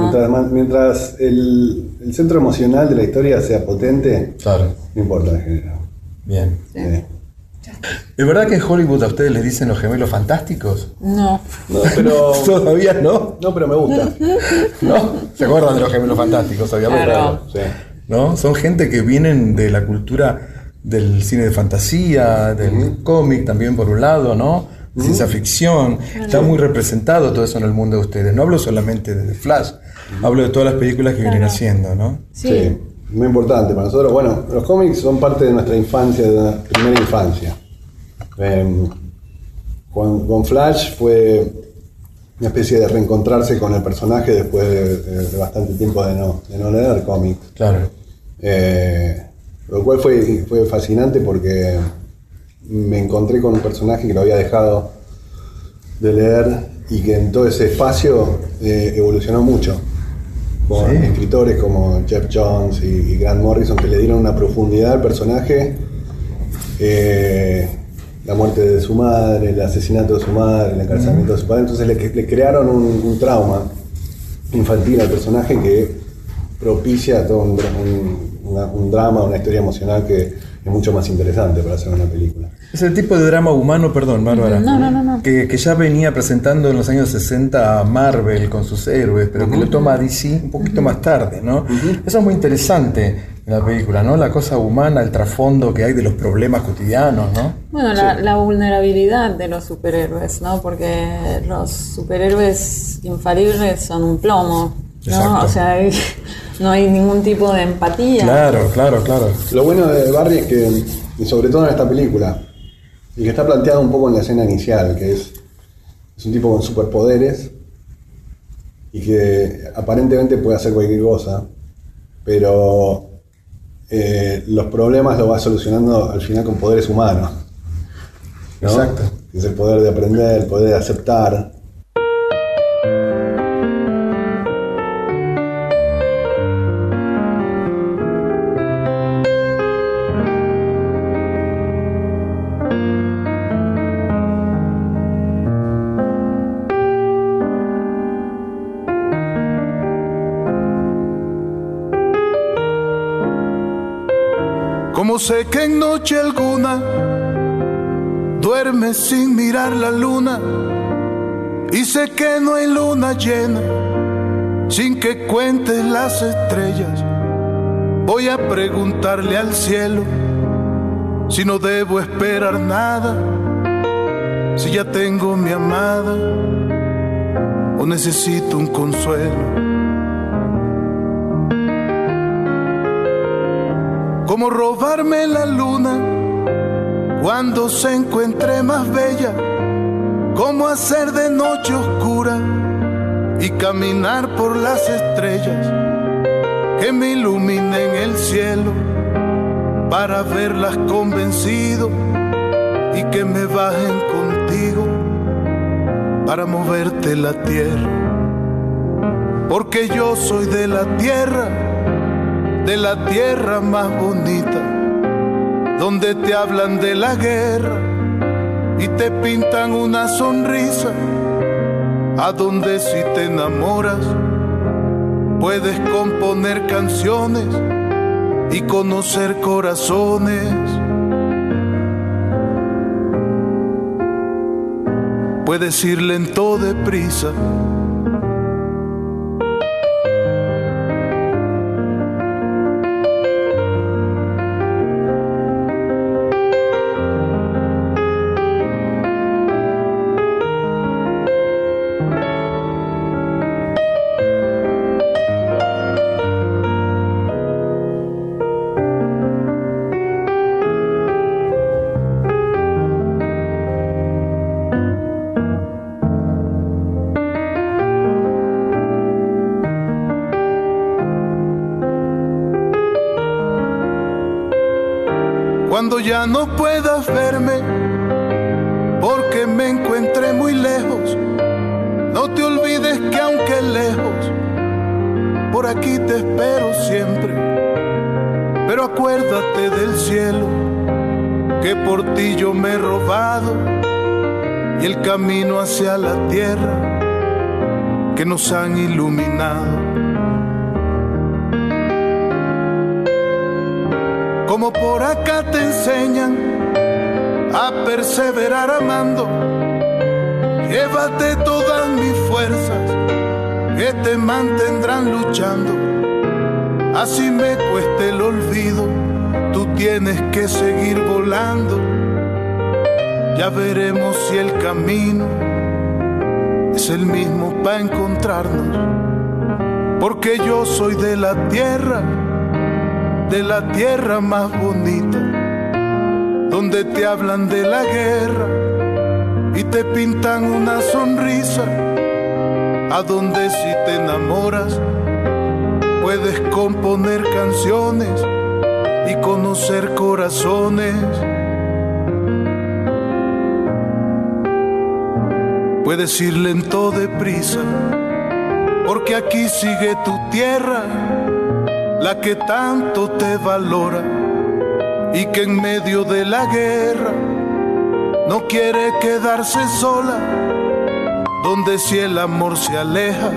Mientras, el, el centro emocional de la historia sea potente, Claro, no importa el género. bien. Eh, ¿Es verdad que en Hollywood a ustedes les dicen los gemelos fantásticos? No. no, pero, Todavía no. no, pero me gusta. ¿No? ¿Se acuerdan de los gemelos fantásticos, obviamente? Claro. Sí. ¿no? Son gente que vienen de la cultura del cine de fantasía, del cómic también por un lado, ¿no? Ciencia ficción. Está muy representado todo eso en el mundo de ustedes. No hablo solamente de The Flash, hablo de todas las películas que vienen haciendo, ¿no? Sí. muy importante para nosotros. Bueno, los cómics son parte de nuestra infancia, de la primera infancia. Em, con, con Flash fue una especie de reencontrarse con el personaje después de, de- de bastante tiempo de no, de no leer cómics. Claro. Eh, lo cual fue, fue fascinante porque me encontré con un personaje que lo había dejado de leer y que en todo ese espacio eh, evolucionó mucho. Con Sí. escritores como Jeff Jones y, y Grant Morrison que le dieron una profundidad al personaje. eh, la muerte de su madre, el asesinato de su madre, el encarcelamiento de su padre. Entonces le, le crearon un, un trauma infantil al personaje que propicia todo un, un- una- un drama, una historia emocional que es mucho más interesante para hacer una película. Es el tipo de drama humano, perdón, Bárbara, No, no, no, no. Que, que ya venía presentando en los años 60 a Marvel con sus héroes, pero que lo toma DC un poquito más tarde, ¿no? Eso es muy interesante en la película, ¿no? La cosa humana, el trasfondo que hay de los problemas cotidianos, ¿no? Bueno, la, la vulnerabilidad de los superhéroes, ¿no? Porque los superhéroes infalibles son un plomo, ¿no? Exacto. O sea, hay- no hay ningún tipo de empatía. Claro, claro, claro. Lo bueno de Barry es que, y sobre todo en esta película, y que está planteado un poco en la escena inicial, que es, es un tipo con superpoderes y que aparentemente puede hacer cualquier cosa, pero eh, los problemas los va solucionando al final con poderes humanos. ¿no? Exacto. Es el poder de aprender, el poder de aceptar. Sé que en noche alguna duermes sin mirar la luna y sé que no hay luna llena sin que cuentes las estrellas. Voy a preguntarle al cielo si no debo esperar nada, si ya tengo mi amada o necesito un consuelo. Como robarme la luna cuando se encuentre más bella, como hacer de noche oscura y caminar por las estrellas que me iluminen el cielo para verlas convencido y que me bajen contigo para moverte la tierra. Porque yo soy de la tierra, de la tierra más bonita, donde te hablan de la guerra y te pintan una sonrisa, a donde si te enamoras puedes componer canciones y conocer corazones. Puedes ir lento deprisa. Ya no puedas verme, porque me encuentre muy lejos, no te olvides que aunque lejos, por aquí te espero siempre. Pero acuérdate del cielo, que por ti yo me he robado, y el camino hacia la tierra que nos han iluminado. Como por acá te enseñan a perseverar amando. Llévate todas mis fuerzas que te mantendrán luchando. Así me cueste el olvido, tú tienes que seguir volando. Ya veremos si el camino es el mismo para encontrarnos. Porque yo soy de la tierra de la tierra más bonita, donde te hablan de la guerra y te pintan una sonrisa, a donde si te enamoras puedes componer canciones y conocer corazones. Puedes ir lento deprisa, porque aquí sigue tu tierra la que tanto te valora y que en medio de la guerra no quiere quedarse sola, donde si el amor se aleja,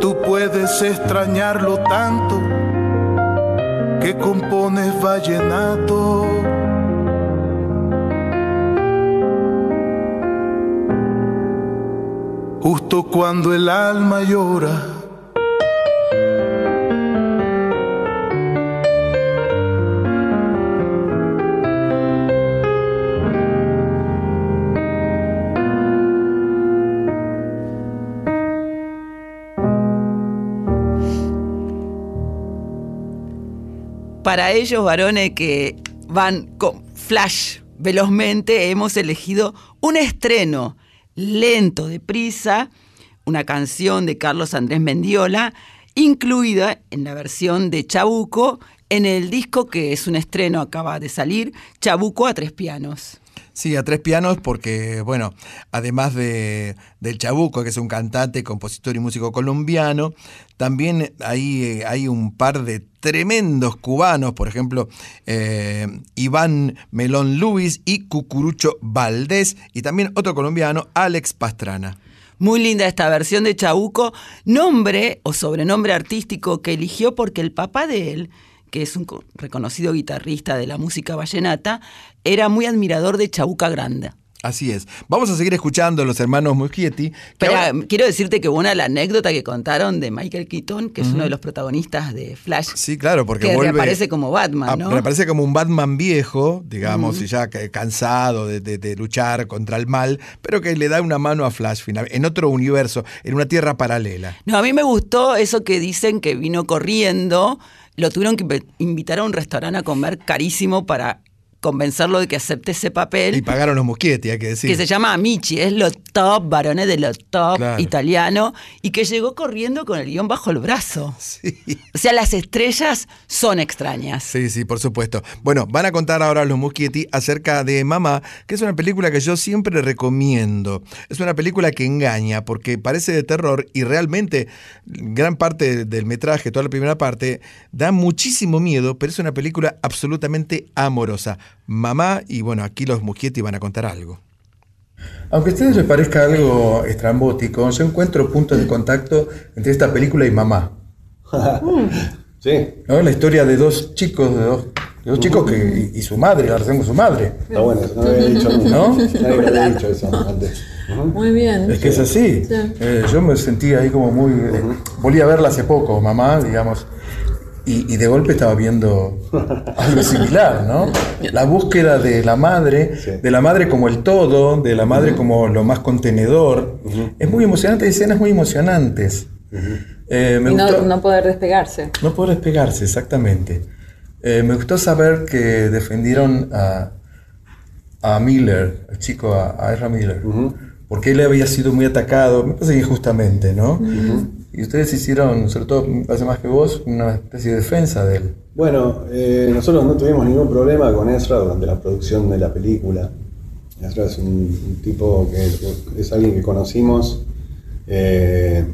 tú puedes extrañarlo tanto que compones vallenato. Justo cuando el alma llora para ellos, varones que van con flash velozmente, hemos elegido un estreno lento, deprisa, una canción de Carlos Andrés Mendiola, incluida en la versión de Chabuco en el disco que es un estreno, acaba de salir, Chabuco a tres pianos. Sí, a tres pianos porque, bueno, además de, del Chabuco, que es un cantante, compositor y músico colombiano, también hay, eh, hay un par de tremendos cubanos, por ejemplo, eh, Iván Melón Luis y Cucurucho Valdés, y también otro colombiano, Alex Pastrana. Muy linda esta versión de Chabuco, nombre o sobrenombre artístico que eligió porque el papá de él que es un co- reconocido guitarrista de la música vallenata, era muy admirador de Chabuca Granda. Así es. Vamos a seguir escuchando a los hermanos Muschietti. Pero ahora- quiero decirte que una la anécdota que contaron de Michael Keaton, que es uno de los protagonistas de Flash, Sí, claro, porque que vuelve. reaparece como Batman, a- ¿no? Reaparece como un Batman viejo, digamos, y ya ca- cansado de, de- de luchar contra el mal, pero que le da una mano a Flash final, en otro universo, en una tierra paralela. No, a mí me gustó eso que dicen que vino corriendo, lo tuvieron que invi- invitar a un restaurante a comer carísimo para convencerlo de que acepte ese papel. Y pagaron los Muschietti, hay que decir. que se llama Amici, es lo top, varones de lo top Claro. italiano, y que llegó corriendo con el guion bajo el brazo. O sea, las estrellas son extrañas. Sí, sí, por supuesto. Bueno, van a contar ahora los Muschietti acerca de Mamá, que es una película que yo siempre recomiendo. Es una película que engaña porque parece de terror y realmente gran parte del metraje, toda la primera parte, da muchísimo miedo, pero es una película absolutamente amorosa. Mamá, y bueno, aquí los Muschietti van a contar algo. Aunque a ustedes les parezca algo estrambótico, yo encuentro puntos de contacto entre esta película y Mamá. sí. ¿No? La historia de dos chicos, de dos, de dos chicos que, y, y su madre, la relación con su madre. Está bueno, no lo había dicho nunca. ¿No? Nadie me había dicho eso antes. Muy bien. Es que es así. Sí. Eh, yo me sentí ahí como muy... eh, volví a verla hace poco, mamá, digamos, y, y de golpe estaba viendo algo similar, ¿no? La búsqueda de la madre, de la madre como el todo, de la madre como lo más contenedor. Es muy emocionante, hay escenas muy emocionantes. Eh, me y no, gustó- no poder despegarse. no poder despegarse, exactamente. Eh, me gustó saber que defendieron a, a Miller, el chico, a, a Ezra Miller, porque él había sido muy atacado, me parece que injustamente, ¿no? Y ustedes hicieron, sobre todo, parece más que vos, una especie de defensa de él. Bueno, eh, nosotros no tuvimos ningún problema con Ezra durante la producción de la película. Ezra es un, un tipo que es alguien que conocimos eh,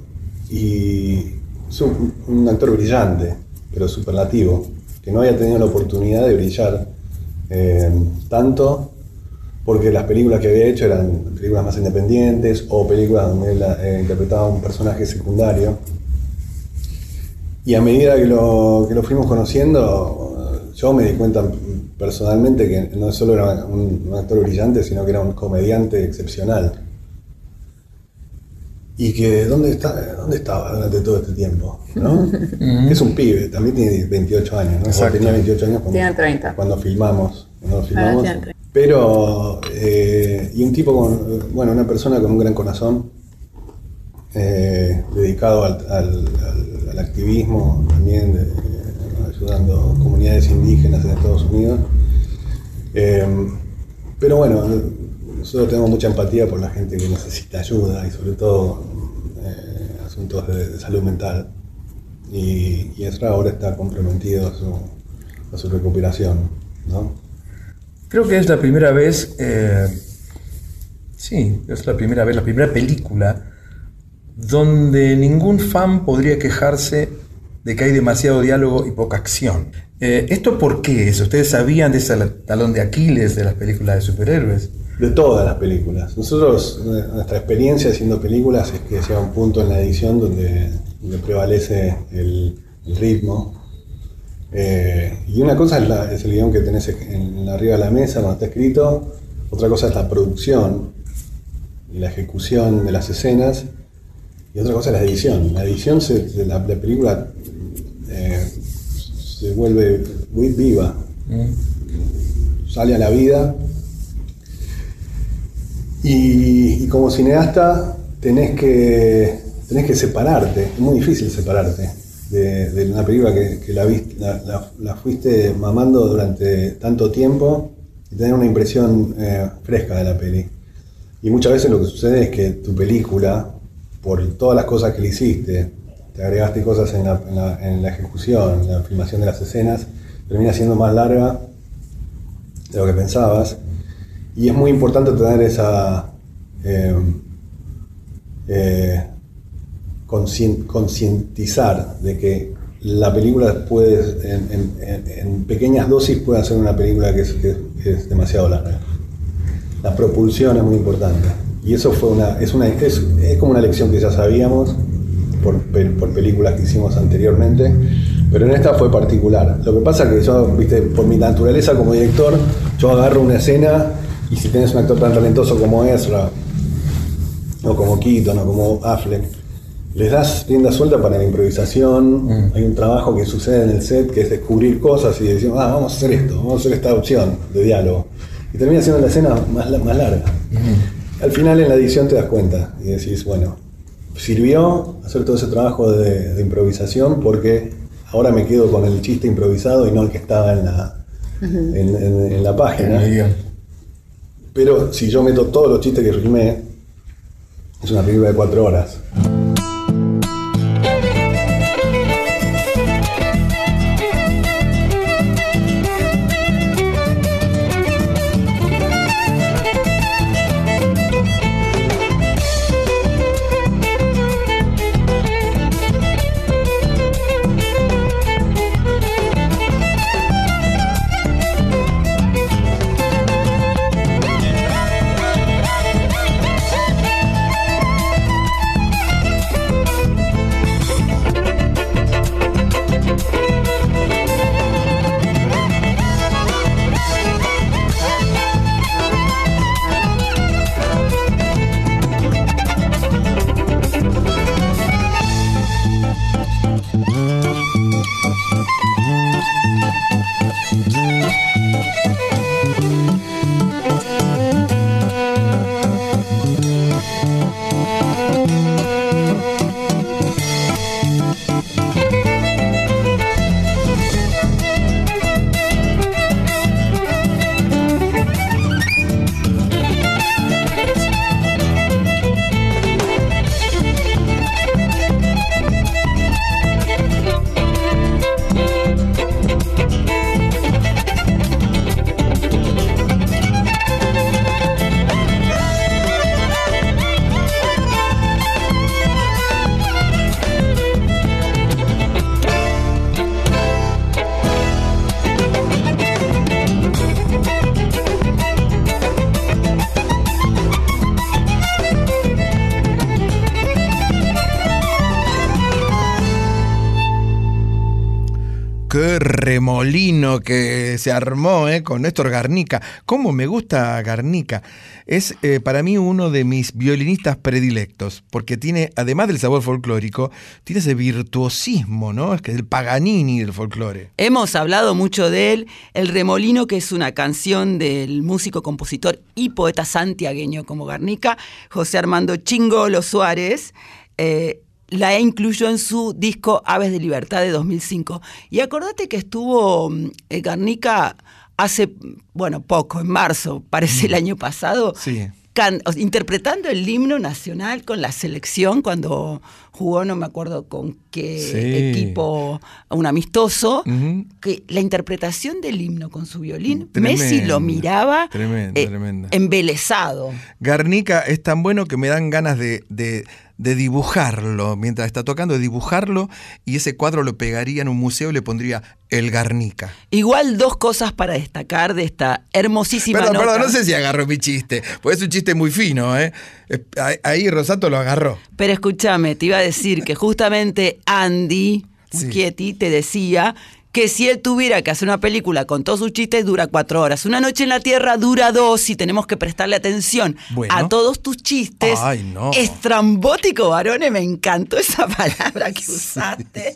y es un, un actor brillante, pero superlativo, que no había tenido la oportunidad de brillar eh, tanto porque las películas que había hecho eran películas más independientes o películas donde él eh, interpretaba un personaje secundario. Y a medida que lo, que lo fuimos conociendo, yo me di cuenta personalmente que no solo era un, un actor brillante, sino que era un comediante excepcional. Y que, ¿dónde, está, ¿dónde estaba durante todo este tiempo? ¿no? Es un pibe, también tiene 28 años, ¿no? Tenía 28 años cuando, Tiene 30. cuando filmamos. Cuando lo Ahora filmamos. Tiene 30. Pero, eh, y un tipo con, bueno, una persona con un gran corazón, eh, dedicado al, al- al- activismo, también eh, ayudando comunidades indígenas en Estados Unidos. Pero bueno, nosotros tenemos mucha empatía por la gente que necesita ayuda y sobre todo asuntos de, de salud mental. Y, y Ezra ahora está comprometido a su, a su recuperación. ¿no? Creo que es la primera vez, eh, sí, es la primera vez, la primera película donde ningún fan podría quejarse de que hay demasiado diálogo y poca acción. Eh, ¿Esto por qué es? ¿Ustedes sabían de ese talón de Aquiles de las películas de superhéroes? De todas las películas. Nosotros, eh, nuestra experiencia haciendo películas es que llega un punto en la edición donde, prevalece el ritmo. Eh, y una cosa es, la- es el guion que tenés en, arriba de la mesa cuando está escrito, otra cosa es la producción y la ejecución de las escenas, y otra cosa es la edición. La edición, se, se- la, la película eh, se vuelve muy viva, sale a la vida. Y, y como cineasta tenés que, tenés que separarte, es muy difícil separarte de, una película que, la, viste- la, fuiste mamando durante tanto tiempo y tener una impresión eh, fresca de la peli. Y muchas veces lo que sucede es que tu película, por todas las cosas que le hiciste, te agregaste cosas en la, en en la ejecución, en la filmación de las escenas, termina siendo más larga de lo que pensabas. Y es muy importante tener esa eh, eh, concientizar de que la película puede, en, en- pequeñas dosis puede hacer una película que es, es demasiado larga. La propulsión es muy importante. Y eso fue una, es, una, es, es como una lección que ya sabíamos por, por películas que hicimos anteriormente, Pero en esta fue particular. Lo que pasa que yo, viste, por mi naturaleza como director, yo agarro una escena y si tienes un actor tan talentoso como Ezra, o como Keaton, o como Affleck, les das rienda suelta para la improvisación. Hay un trabajo que sucede en el set que es descubrir cosas y decir, ah, vamos a hacer esto, vamos a hacer esta opción de diálogo. Y termina siendo la escena más, la- más larga. Al final en la edición te das cuenta y decís, bueno, sirvió hacer todo ese trabajo de, de improvisación porque ahora me quedo con el chiste improvisado y no el que estaba en la, en, en- en la página. Pero si yo meto todos los chistes que filmé, es una película de cuatro horas. Remolino que se armó eh, con Néstor Garnica. ¿Cómo me gusta Garnica? Es eh, para mí uno de mis violinistas predilectos, porque tiene, además del sabor folclórico, tiene ese virtuosismo, ¿no? Es que es el Paganini del folclore. Hemos hablado mucho de él, El Remolino, que es una canción del músico, compositor y poeta santiagueño como Garnica, José Armando Chingolo Suárez. eh, la incluyó en su disco Aves de Libertad de 2005. Y acordate que estuvo mm, eh, Garnica hace, bueno, poco, en marzo, parece el año pasado, Sí. can- interpretando el himno nacional con la selección cuando jugó, no me acuerdo con qué Sí. equipo, un amistoso, que la interpretación del himno con su violín, Tremendo, Messi lo miraba Tremendo, eh, tremendo. embelesado. Garnica es tan bueno que me dan ganas de, de- de dibujarlo mientras está tocando, de dibujarlo y ese cuadro lo pegaría en un museo y le pondría el Garnica. Igual dos cosas para destacar de esta hermosísima Perdón, nota. perdón, no sé si agarró mi chiste, porque es un chiste muy fino, ¿eh? Es- ahí- Ahí Rosato lo agarró. Pero escúchame, te iba a decir que justamente Andy Sí. Muschietti te decía que si él tuviera que hacer una película con todos sus chistes dura cuatro horas. Una noche en la Tierra dura dos y tenemos que prestarle atención Bueno. a todos tus chistes. Ay, no. Estrambótico, varones, me encantó esa palabra que usaste.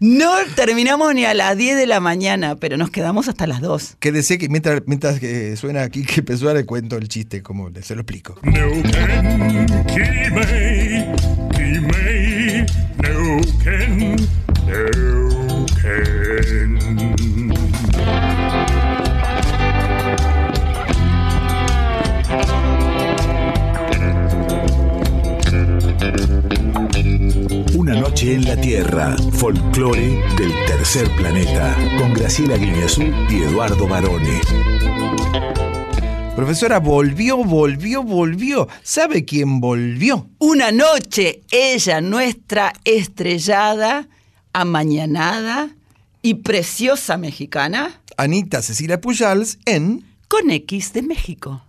No terminamos ni a las 10 de la mañana, pero nos quedamos hasta las 2. Que decía que mientras, mientras que suena aquí que Pesuara le cuento el chiste, como le- se lo explico. No no noche en la Tierra, folclore del tercer planeta, con Graciela Guineazú y Eduardo Barone. Profesora, volvió, volvió, volvió. ¿Sabe quién volvió? Una noche, ella, nuestra estrellada, amañanada y preciosa mexicana, Anita Cecilia Pujals en con X de México.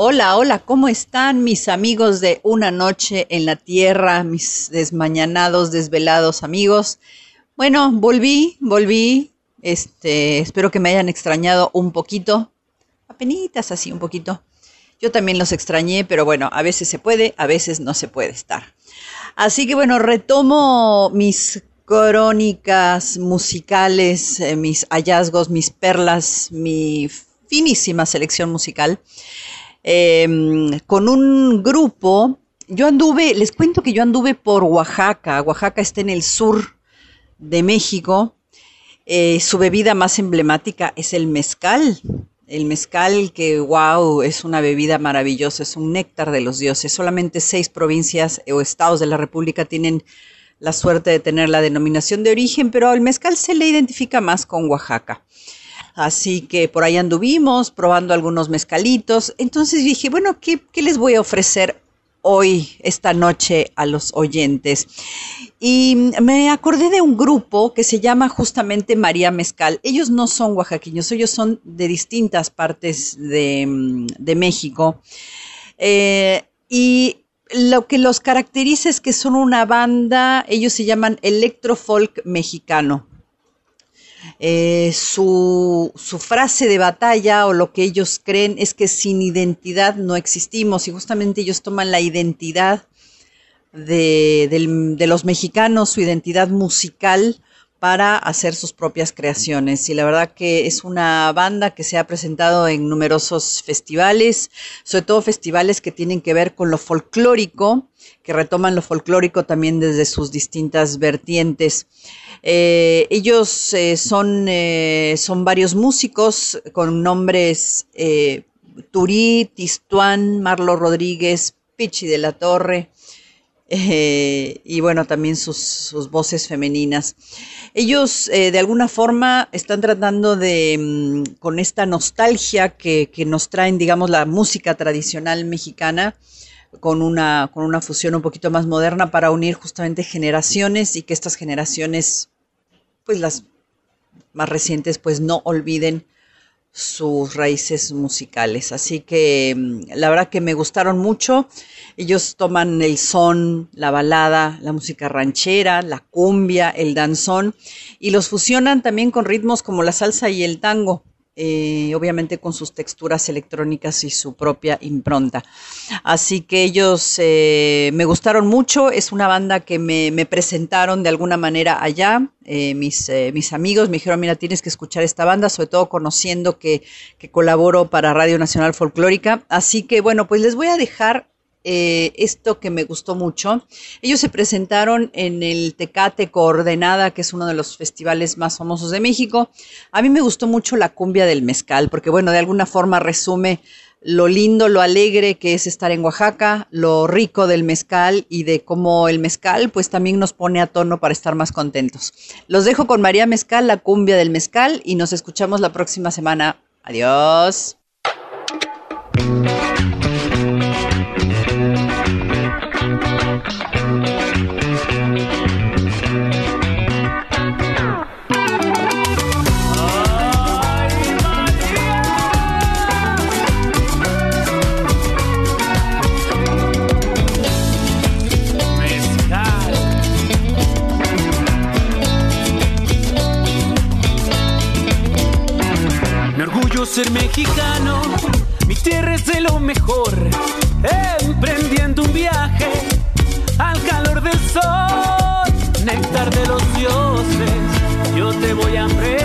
Hola, hola, ¿cómo están mis amigos de Una Noche en la Tierra, mis desmañanados, desvelados amigos? Bueno, volví, volví. Este, espero que me hayan extrañado un poquito. Apenitas así, un poquito. Yo también los extrañé, pero bueno, a veces se puede, a veces no se puede estar. Así que bueno, retomo mis crónicas musicales, eh, mis hallazgos, mis perlas, mi finísima selección musical, eh, con un grupo. Yo anduve, les cuento que yo anduve por Oaxaca. Oaxaca está en el sur de México. Eh, su bebida más emblemática es el mezcal. El mezcal que, wow, es una bebida maravillosa, es un néctar de los dioses. Solamente seis provincias o estados de la República tienen la suerte de tener la denominación de origen, pero el mezcal se le identifica más con Oaxaca. Así que por ahí anduvimos probando algunos mezcalitos. Entonces dije, bueno, ¿qué, les voy a ofrecer hoy, esta noche, a los oyentes? Y me acordé de un grupo que se llama justamente María Mezcal. Ellos no son oaxaqueños, ellos son de distintas partes de, de México. Eh, y lo que los caracteriza es que son una banda, ellos se llaman electrofolk mexicano. Eh, su, su, frase de batalla o lo que ellos creen es que sin identidad no existimos y justamente ellos toman la identidad de, del, de los mexicanos, su identidad musical para hacer sus propias creaciones. Y la verdad que es una banda que se ha presentado en numerosos festivales, sobre todo festivales que tienen que ver con lo folclórico, que retoman lo folclórico también desde sus distintas vertientes. Eh, ellos eh, son, eh, son varios músicos con nombres Turí, Tistuán, Marlo Rodríguez, Pichi de la Torre, y bueno, también sus, sus voces femeninas. Ellos de alguna forma están tratando de, mm, con esta nostalgia que, que, nos traen, digamos, la música tradicional mexicana, con una, con una fusión un poquito más moderna para unir justamente generaciones y que estas generaciones, pues las más recientes, pues no olviden sus raíces musicales. Así que mm, la verdad que me gustaron mucho. Ellos toman el son, la balada, la música ranchera, la cumbia, el danzón y los fusionan también con ritmos como la salsa y el tango eh, obviamente con sus texturas electrónicas y su propia impronta. Así que ellos eh, me gustaron mucho, es una banda que me, me presentaron de alguna manera allá, eh, mis, mis, amigos me dijeron, mira, tienes que escuchar esta banda, sobre todo conociendo que, que colaboro para Radio Nacional Folclórica. Así que bueno, pues les voy a dejar eh, esto que me gustó mucho. Ellos se presentaron en el Tecate Coordenada, que es uno de los festivales más famosos de México. A mí me gustó mucho la cumbia del mezcal, porque bueno, de alguna forma resume lo lindo, lo alegre que es estar en Oaxaca, lo rico del mezcal y de cómo el mezcal pues también nos pone a tono para estar más contentos. Los dejo con María Mezcal, la cumbia del mezcal y nos escuchamos la próxima semana. Adiós. Ser mexicano, mi tierra es de lo mejor, emprendiendo un viaje al calor del sol, néctar de los dioses, yo te voy a presentar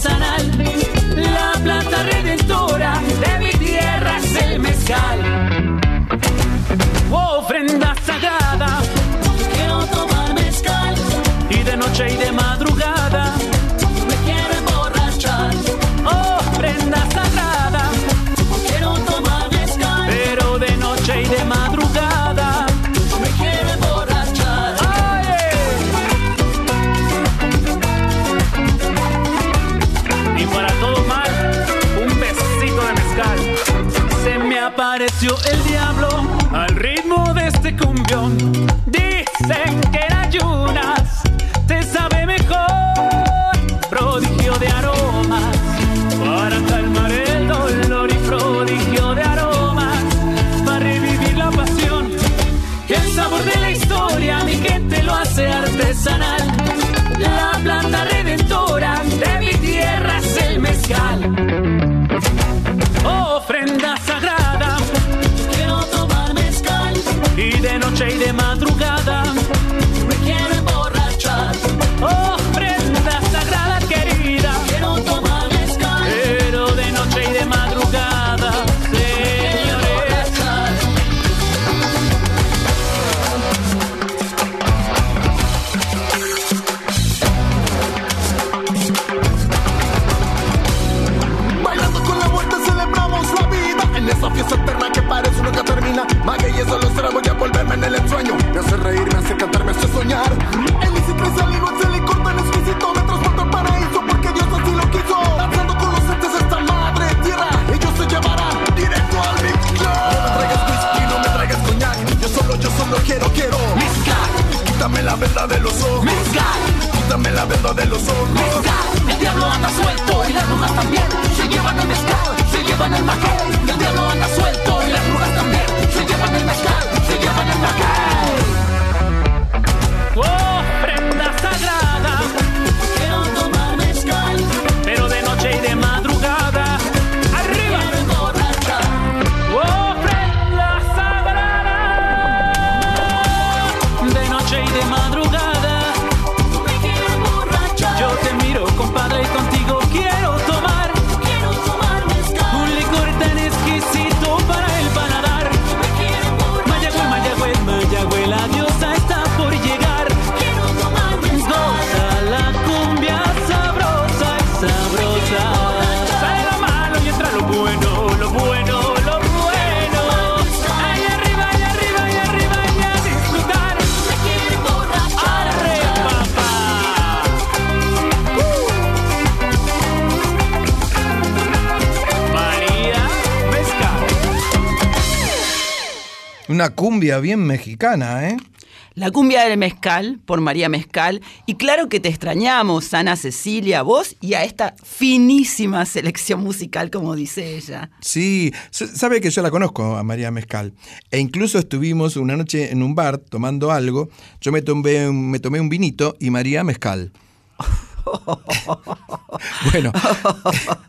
artesanal. Cumbia bien mexicana, ¿eh? La cumbia del mezcal por María Mezcal. Y claro que te extrañamos, Ana Cecilia, a vos y a esta finísima selección musical, como dice ella. Sí, sabe que yo la conozco a María Mezcal. E incluso estuvimos una noche en un bar tomando algo. Yo me tomé, un- me tomé un vinito y María Mezcal. bueno,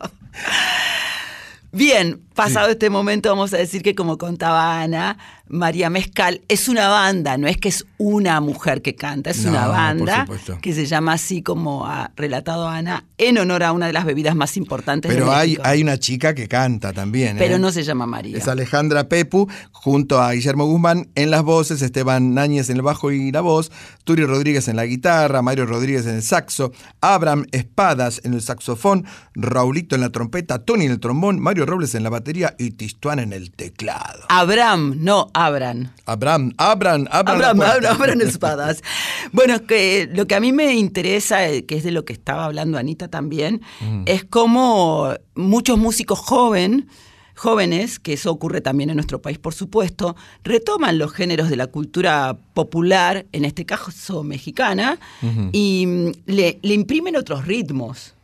pasado este momento vamos a decir que como contaba Ana, María Mezcal es una banda, no es que es una mujer que canta, es No, una banda que se llama así como ha relatado Ana, en honor a una de las bebidas más importantes de pero hay, México. hay una chica que canta también. Pero ¿eh? no se llama María. Es Alejandra Pepu, junto a Guillermo Guzmán en las voces, Esteban Náñez en el bajo y la voz, Turi Rodríguez en la guitarra, Mario Rodríguez en el saxo, Abraham Espadas en el saxofón, Raulito en la trompeta, Tony en el trombón, Mario Robles en la batería y Tistuán en el teclado. Abraham, no Abran. Abraham, Abraham, Abraham. la Abraham. Abraham, Abraham Espadas. Bueno, que lo que a mí me interesa, eh, que es de lo que estaba hablando Anita también, Mm. es cómo muchos músicos joven, jóvenes, que eso ocurre también en nuestro país, por supuesto, retoman los géneros de la cultura popular, en este caso mexicana, y mm, le, le imprimen otros ritmos.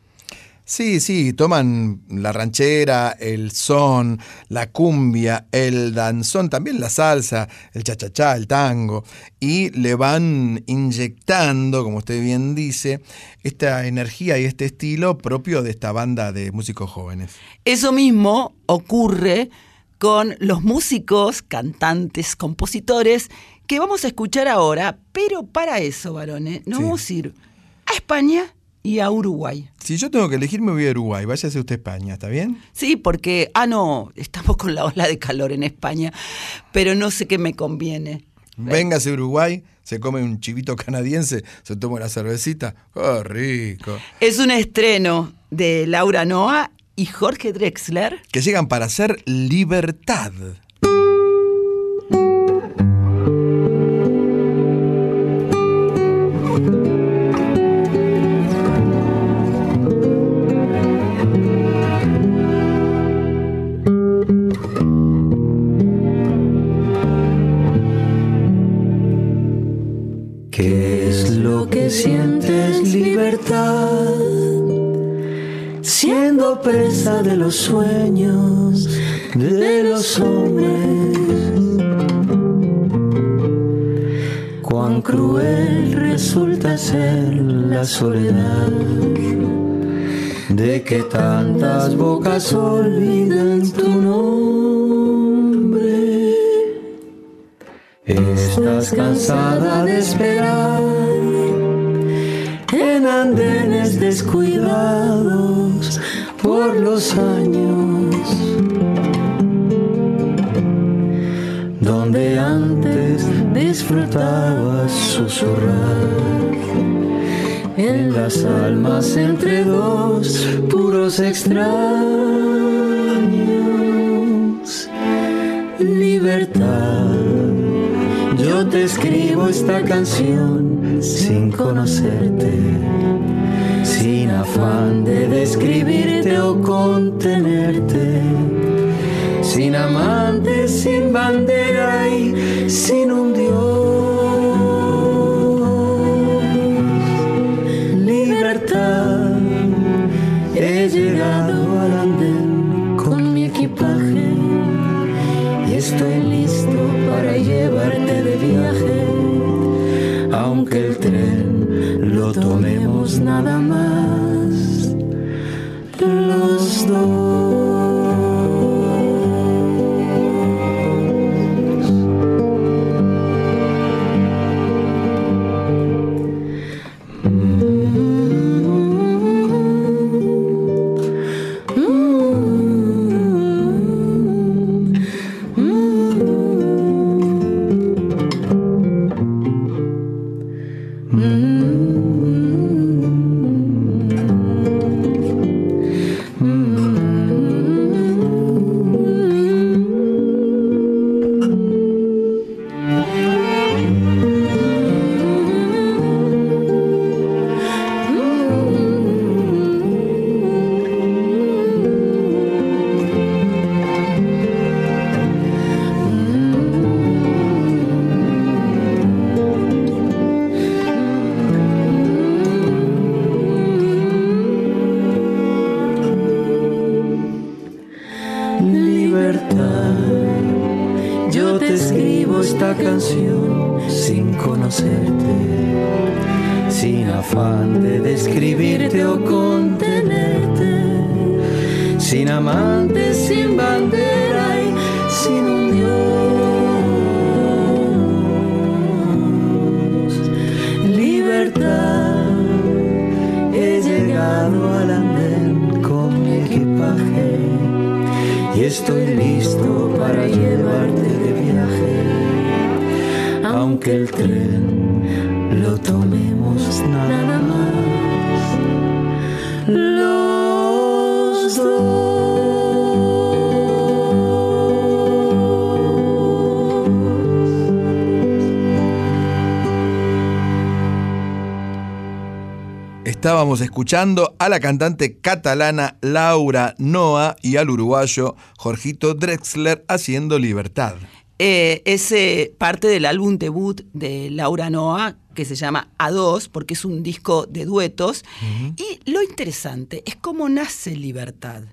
Sí, sí, toman la ranchera, el son, la cumbia, el danzón, también la salsa, el cha-cha-cha, el tango, y le van inyectando, como usted bien dice, esta energía y este estilo propio de esta banda de músicos jóvenes. Eso mismo ocurre con los músicos, cantantes, compositores que vamos a escuchar ahora, pero para eso, varones, nos Sí. vamos a ir a España y a Uruguay. Si yo tengo que elegir, me voy a Uruguay, váyase usted a España, ¿está bien? Sí, porque, ah, no, estamos con la ola de calor en España, pero no sé qué me conviene. Véngase a Uruguay, se come un chivito canadiense, se toma una cervecita, ¡oh, rico! Es un estreno de Laura Noa y Jorge Drexler. Que llegan para hacer libertad. Sientes libertad? Siendo presa de los sueños de los hombres. Cuán cruel resulta ser la soledad de que tantas bocas olviden tu nombre. Estás cansada de esperar andenes descuidados por los años, donde antes disfrutabas susurrar en las almas entre dos puros extraños. Libertad. Te escribo esta canción sin conocerte, sin afán de describirte o contenerte, sin amante, sin bandera y sin un Dios. Los Estábamos escuchando a la cantante catalana Laura Noa y al uruguayo Jorgito Drexler haciendo Libertad. Eh, es eh, parte del álbum debut de Laura Noa, que se llama A2, porque es un disco de duetos. Y lo interesante es cómo nace Libertad.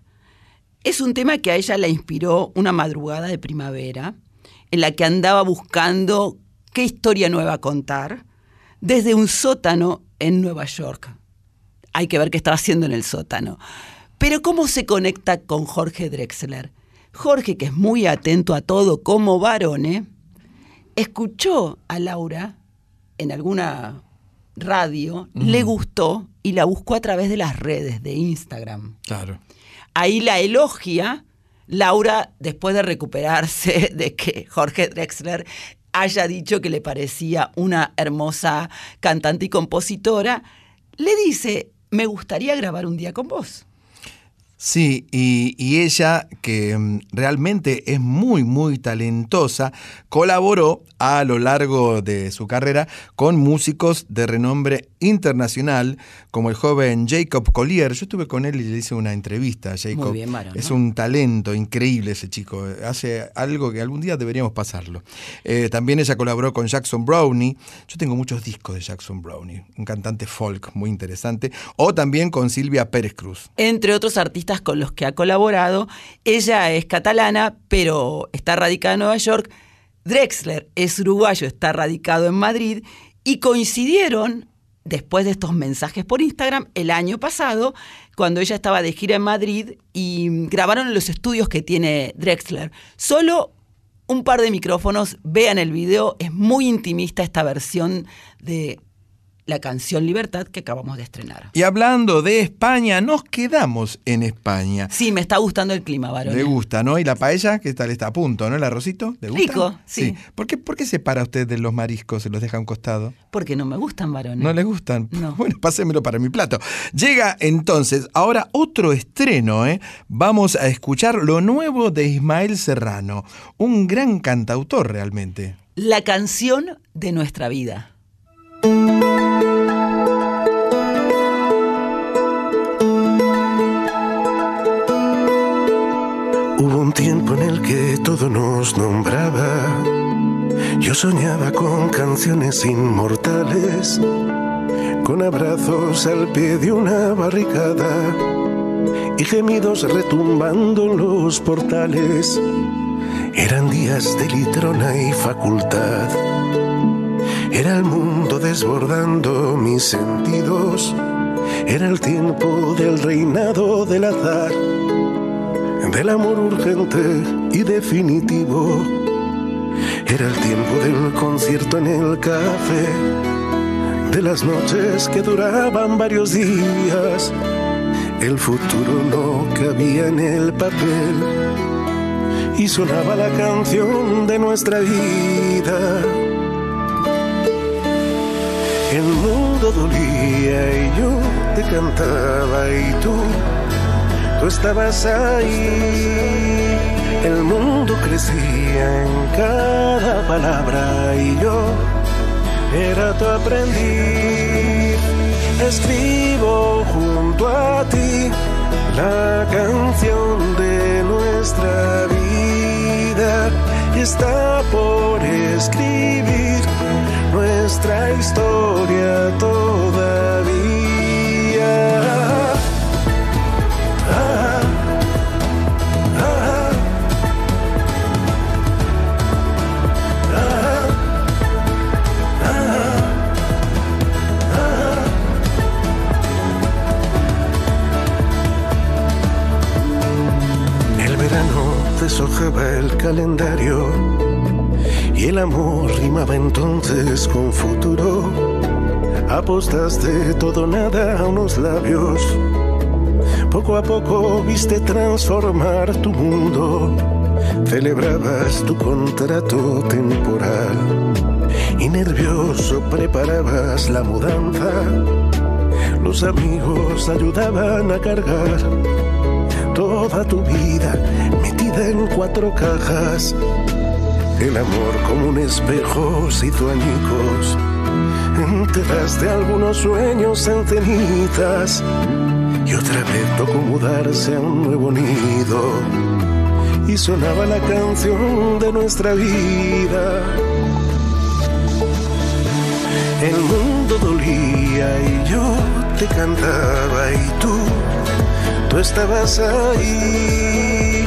Es un tema que a ella la inspiró una madrugada de primavera, en la que andaba buscando qué historia nueva contar, desde un sótano en Nueva York. Hay que ver qué estaba haciendo en el sótano. Pero ¿cómo se conecta con Jorge Drexler? Jorge, que es muy atento a todo como varone, escuchó a Laura en alguna radio, le gustó y la buscó a través de las redes de Instagram. Claro. Ahí la elogia. Laura, después de recuperarse de que Jorge Drexler haya dicho que le parecía una hermosa cantante y compositora, le dice, me gustaría grabar un día con vos. Sí, y, y ella, que mm, realmente es muy, muy talentosa, colaboró a lo largo de su carrera con músicos de renombre internacional, como el joven Jacob Collier. Yo estuve con él y le hice una entrevista a Jacob. Muy bien, Maro, ¿no? Es un talento increíble ese chico. Hace algo que algún día deberíamos pasarlo. Eh, también ella colaboró con Jackson Brownie. Yo tengo muchos discos de Jackson Brownie, un cantante folk muy interesante. O también con Silvia Pérez Cruz. Entre otros artistas con los que ha colaborado, ella es catalana, pero está radicada en Nueva York. Drexler es uruguayo, está radicado en Madrid y coincidieron después de estos mensajes por Instagram el año pasado, cuando ella estaba de gira en Madrid y grabaron los estudios que tiene Drexler. Solo un par de micrófonos, vean el video, es muy intimista esta versión de la canción Libertad que acabamos de estrenar. Y hablando de España, nos quedamos en España. Sí, me está gustando el clima, varón. Le gusta, ¿no? Y la paella, ¿qué tal está a punto, ¿no? El arrocito, ¿le gusta? Rico, sí. ¿Por qué, ¿Por qué separa usted de los mariscos, se los deja a un costado? Porque no me gustan varones. ¿No le gustan? No. Bueno, pásemelo para mi plato. Llega entonces ahora otro estreno, ¿eh? Vamos a escuchar lo nuevo de Ismael Serrano, un gran cantautor realmente. La canción de nuestra vida. Un tiempo en el que todo nos nombraba. Yo soñaba con canciones inmortales, con abrazos al pie de una barricada y gemidos retumbando en los portales. Eran días de litrona y facultad. Era el mundo desbordando mis sentidos Era el tiempo del reinado del azar, del amor urgente y definitivo. Era el tiempo del concierto en el café, de las noches que duraban varios días. El futuro no cabía en el papel y sonaba la canción de nuestra vida. El mundo dolía y yo te cantaba y tú, estabas ahí. El mundo crecía en cada palabra y yo era tu aprendiz. Escribo junto a ti la canción de nuestra vida. Está por escribir nuestra historia todavía. Deshojaba el calendario y el amor rimaba entonces con futuro. Apostaste todo nada a unos labios. Poco a poco viste transformar tu mundo. Celebrabas tu contrato temporal y nervioso preparabas la mudanza. Los amigos ayudaban a cargar toda tu vida metida en cuatro cajas. El amor como un espejo se hizo añicos. Enterraste algunos sueños en cenizas y otra vez tocó mudarse a un nuevo nido. Y sonaba la canción de nuestra vida. El mundo dolía y yo te cantaba y tú estabas ahí.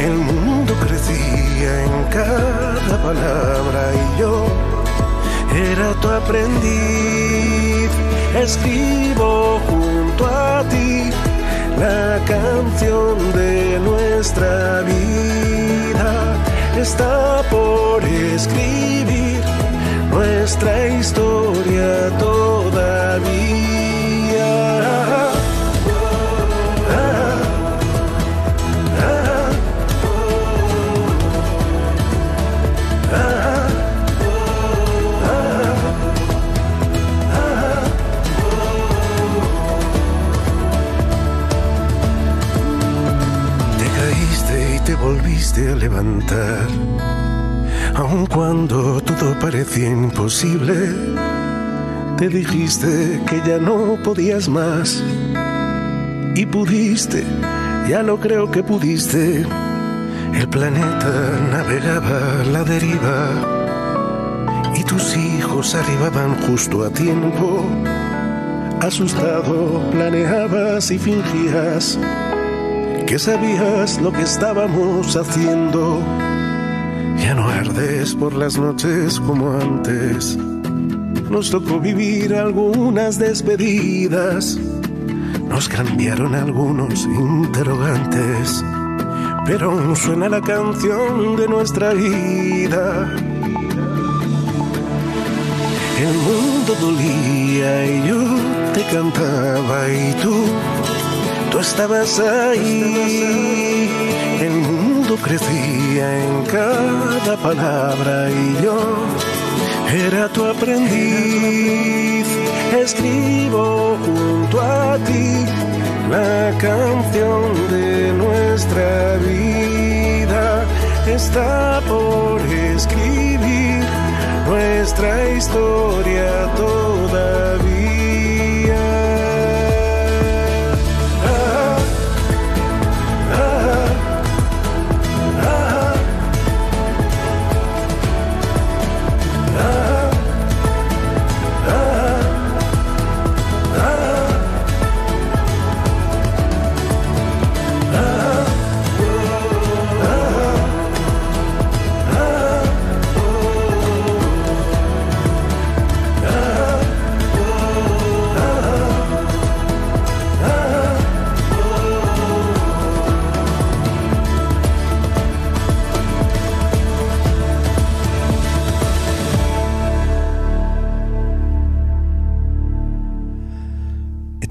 El mundo crecía en cada palabra y yo era tu aprendiz. Escribo junto a ti la canción de nuestra vida. Está por escribir nuestra historia todavía. Levantar, aun cuando todo parecía imposible. Te dijiste que ya no podías más y pudiste, ya lo creo que pudiste. El planeta navegaba la deriva y tus hijos arribaban justo a tiempo. Asustado planeabas y fingías que sabías lo que estábamos haciendo. Ya no ardes por las noches como antes. Nos tocó vivir algunas despedidas. Nos cambiaron algunos interrogantes. Pero aún suena la canción de nuestra vida. El mundo dolía y yo te cantaba y tú tú estabas ahí. El mundo crecía en cada palabra y yo era tu aprendiz. Escribo junto a ti la canción de nuestra vida. Está por escribir nuestra historia todavía.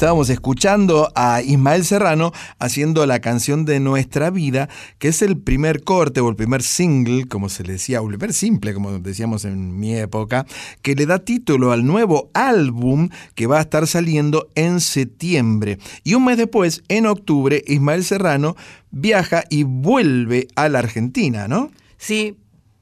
Estábamos escuchando a Ismael Serrano haciendo la canción de Nuestra Vida, que es el primer corte o el primer single, como se le decía, o el primer simple, como decíamos en mi época, que le da título al nuevo álbum que va a estar saliendo en septiembre. Y un mes después, en octubre, Ismael Serrano viaja y vuelve a la Argentina, ¿no? Sí,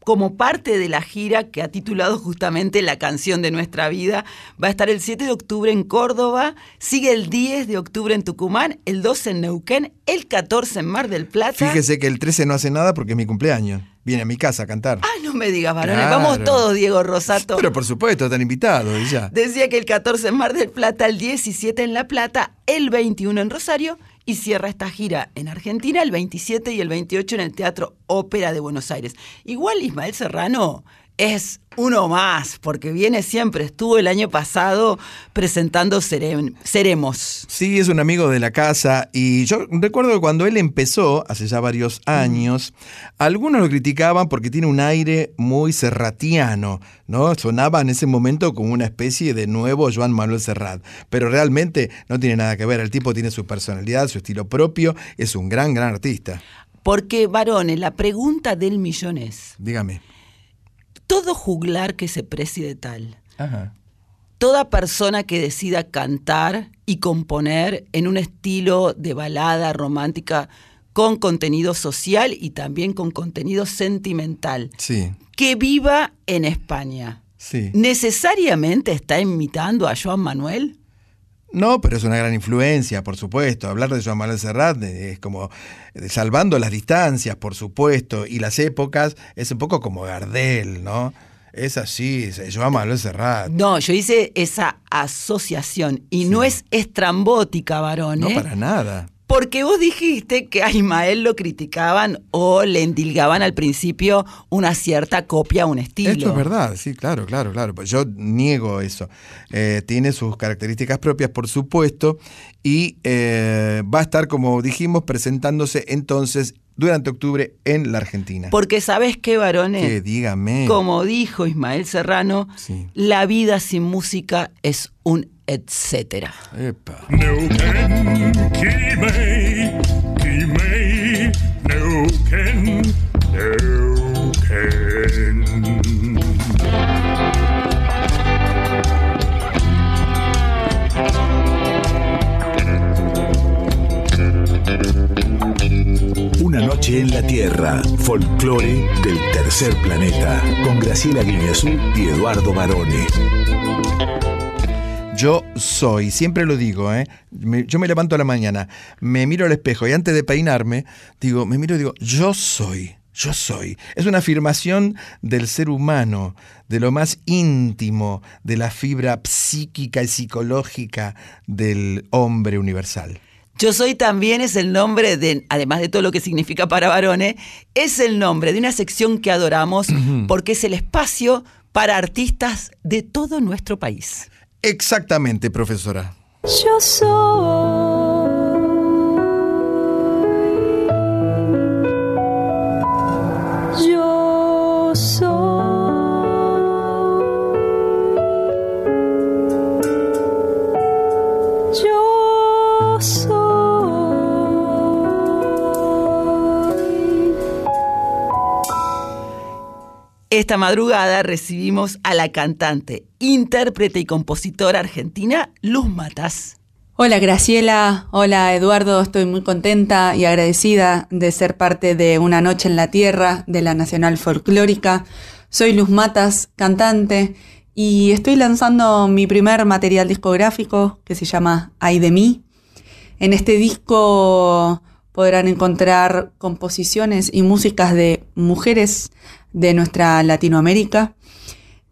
como parte de la gira que ha titulado justamente La canción de nuestra vida. Va a estar el 7 de octubre en Córdoba, sigue el 10 de octubre en Tucumán, el 12 en Neuquén, el 14 en Mar del Plata. Fíjese que el 13 no hace nada porque es mi cumpleaños. Viene a mi casa a cantar. Ah, no me digas, varones. Claro. Vamos todos, Diego Rosato. Pero por supuesto, están invitados y ya. Decía que el 14 en Mar del Plata, el 17 en La Plata, el 21 en Rosario y cierra esta gira en Argentina el 27 y el 28 en el Teatro Ópera de Buenos Aires. Igual Ismael Serrano es uno más, porque viene siempre, estuvo el año pasado presentando Serem- Seremos. Sí, es un amigo de la casa y yo recuerdo que cuando él empezó, hace ya varios años, algunos lo criticaban porque tiene un aire muy serratiano, ¿no? Sonaba en ese momento como una especie de nuevo Joan Manuel Serrat, pero realmente no tiene nada que ver, el tipo tiene su personalidad, su estilo propio, es un gran, gran artista. Porque, varones, la pregunta del millón es, Dígame. Todo juglar que se precie de tal, Ajá. toda persona que decida cantar y componer en un estilo de balada romántica con contenido social y también con contenido sentimental, Sí, que viva en España, sí. ¿necesariamente está imitando a Joan Manuel? No, pero es una gran influencia, por supuesto. Hablar de Joan Manuel Serrat es como eh, salvando las distancias, por supuesto, y las épocas, es un poco como Gardel, ¿no? Es así, Joan Manuel Serrat. No, yo hice esa asociación y no es estrambótica, varón. No ¿eh? para nada. Porque vos dijiste que a Ismael lo criticaban o le endilgaban al principio una cierta copia, un estilo. Esto es verdad, sí, claro, claro, claro. Pues yo niego eso. Eh, tiene sus características propias, por supuesto, y eh, va a estar, como dijimos, presentándose entonces durante octubre en la Argentina. Porque sabes qué, varones, Que dígame. como dijo Ismael Serrano, Sí. la vida sin música es un Neuquén. Una noche en la Tierra, folclore del tercer planeta, con Graciela Guineazú y Eduardo Barone. Yo soy, siempre lo digo, ¿eh? Me- yo me levanto a la mañana, me miro al espejo y antes de peinarme, digo, me miro y digo, yo soy, yo soy. Es una afirmación del ser humano, de lo más íntimo, de la fibra psíquica y psicológica del hombre universal. Yo soy también es el nombre de, además de todo lo que significa para varones, es el nombre de una sección que adoramos porque es el espacio para artistas de todo nuestro país. Exactamente, profesora. Esta madrugada recibimos a la cantante, intérprete y compositora argentina Luz Matas. Hola Graciela, hola Eduardo, estoy muy contenta y agradecida de ser parte de Una Noche en la Tierra de la Nacional Folclórica. Soy Luz Matas, cantante, y estoy lanzando mi primer material discográfico que se llama Ay de mí. En este disco podrán encontrar composiciones y músicas de mujeres de nuestra Latinoamérica,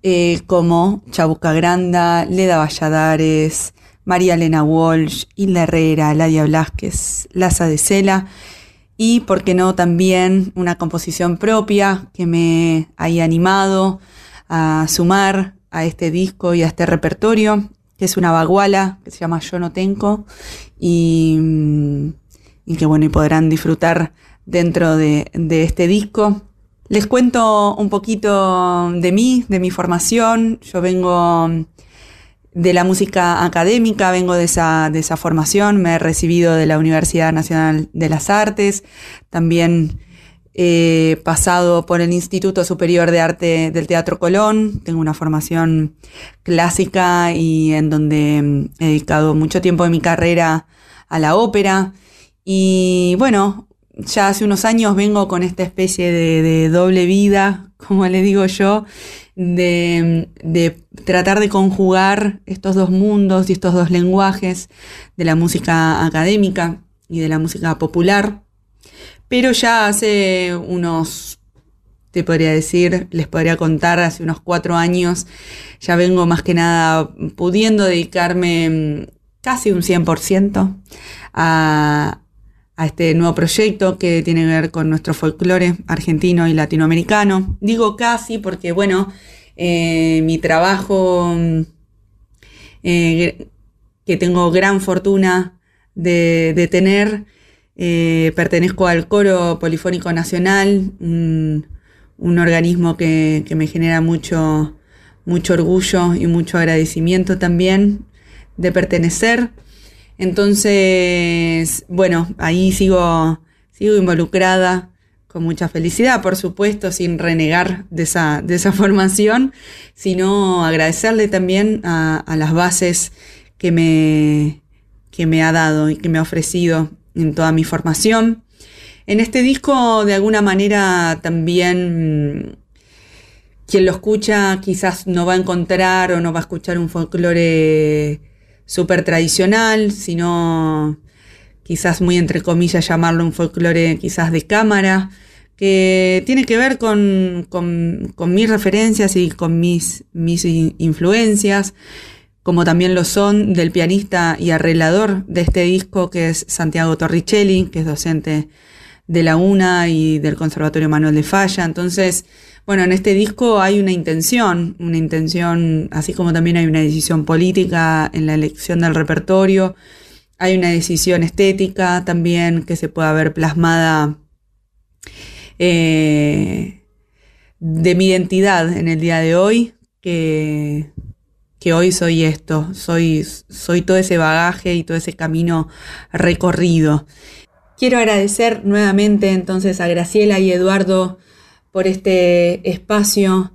eh, como Chabuca Granda, Leda Valladares, María Elena Walsh, Hilda Herrera, Ladia Blasquez, Laza de Cela y, por qué no, también una composición propia que me haya animado a sumar a este disco y a este repertorio, que es una baguala que se llama Yo no tengo y, mm, que bueno, y podrán disfrutar dentro de, de este disco. Les cuento un poquito de mí, de mi formación. Yo vengo de la música académica, vengo de esa, de esa formación, me he recibido de la Universidad Nacional de las Artes, también he pasado por el Instituto Superior de Arte del Teatro Colón, tengo una formación clásica y en donde he dedicado mucho tiempo de mi carrera a la ópera. Y bueno, ya hace unos años vengo con esta especie de, doble vida, como le digo yo, de, de, tratar de conjugar estos dos mundos y estos dos lenguajes de la música académica y de la música popular. Pero ya hace unos, te podría decir, les podría contar, hace unos cuatro años, ya vengo más que nada pudiendo dedicarme mm, casi un 100% a, a este nuevo proyecto que tiene que ver con nuestro folclore argentino y latinoamericano. Digo casi porque, bueno, eh, mi trabajo, eh, que tengo gran fortuna de, de tener, eh, pertenezco al Coro Polifónico Nacional, un, un organismo que, que, me genera mucho, mucho orgullo y mucho agradecimiento también de pertenecer. Entonces, bueno, ahí sigo, sigo involucrada con mucha felicidad, por supuesto, sin renegar de esa, de esa formación, sino agradecerle también a, las bases que me, que me ha dado y que me ha ofrecido en toda mi formación. En este disco, de alguna manera, también quien lo escucha quizás no va a encontrar o no va a escuchar un folclore súper tradicional, sino quizás muy entre comillas llamarlo un folclore quizás de cámara, que tiene que ver con, con, mis referencias y con mis influencias, como también lo son del pianista y arreglador de este disco, que es Santiago Torricelli, que es docente de la UNA y del Conservatorio Manuel de Falla. Entonces, bueno, en este disco hay una intención, una intención, así como también hay una decisión política en la elección del repertorio, hay una decisión estética también que se puede ver plasmada eh, de mi identidad en el día de hoy, que, que hoy soy esto, soy, soy todo ese bagaje y todo ese camino recorrido. Quiero agradecer nuevamente entonces a Graciela y Eduardo por este espacio,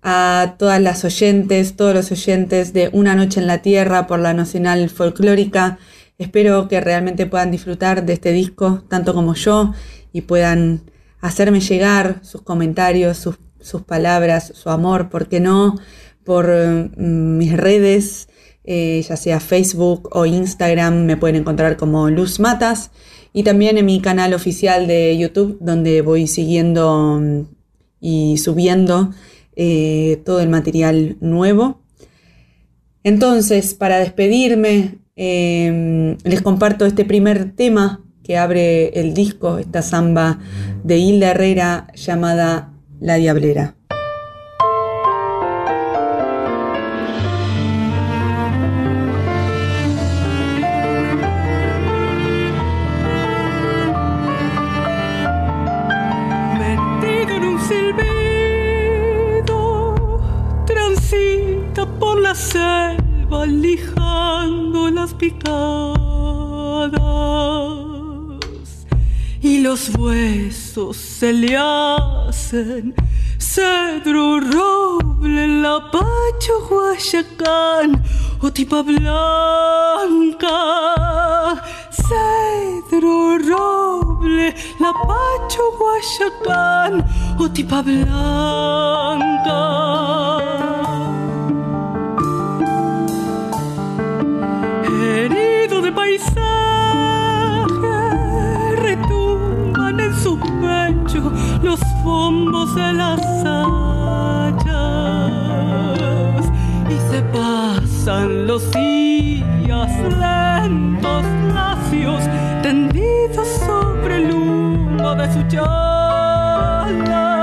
a todas las oyentes, todos los oyentes de Una Noche en la Tierra por la Nacional Folclórica. Espero que realmente puedan disfrutar de este disco, tanto como yo, y puedan hacerme llegar sus comentarios, sus, sus palabras, su amor, ¿por qué no? Por mm, mis redes, eh, ya sea Facebook o Instagram, me pueden encontrar como Luz Matas y también en mi canal oficial de YouTube, donde voy siguiendo mm, y subiendo eh, todo el material nuevo. Entonces, para despedirme, eh, les comparto este primer tema que abre el disco, esta samba de Hilda Herrera llamada La Diablera. Y los huesos se le hacen cedro, roble, lapacho, guayacán o tipa blanca. Cedro, roble, lapacho, guayacán o tipa blanca. Retumban en su pecho los fombos de las hachas y se pasan los días lentos, lacios, tendidos sobre el humo de su chala.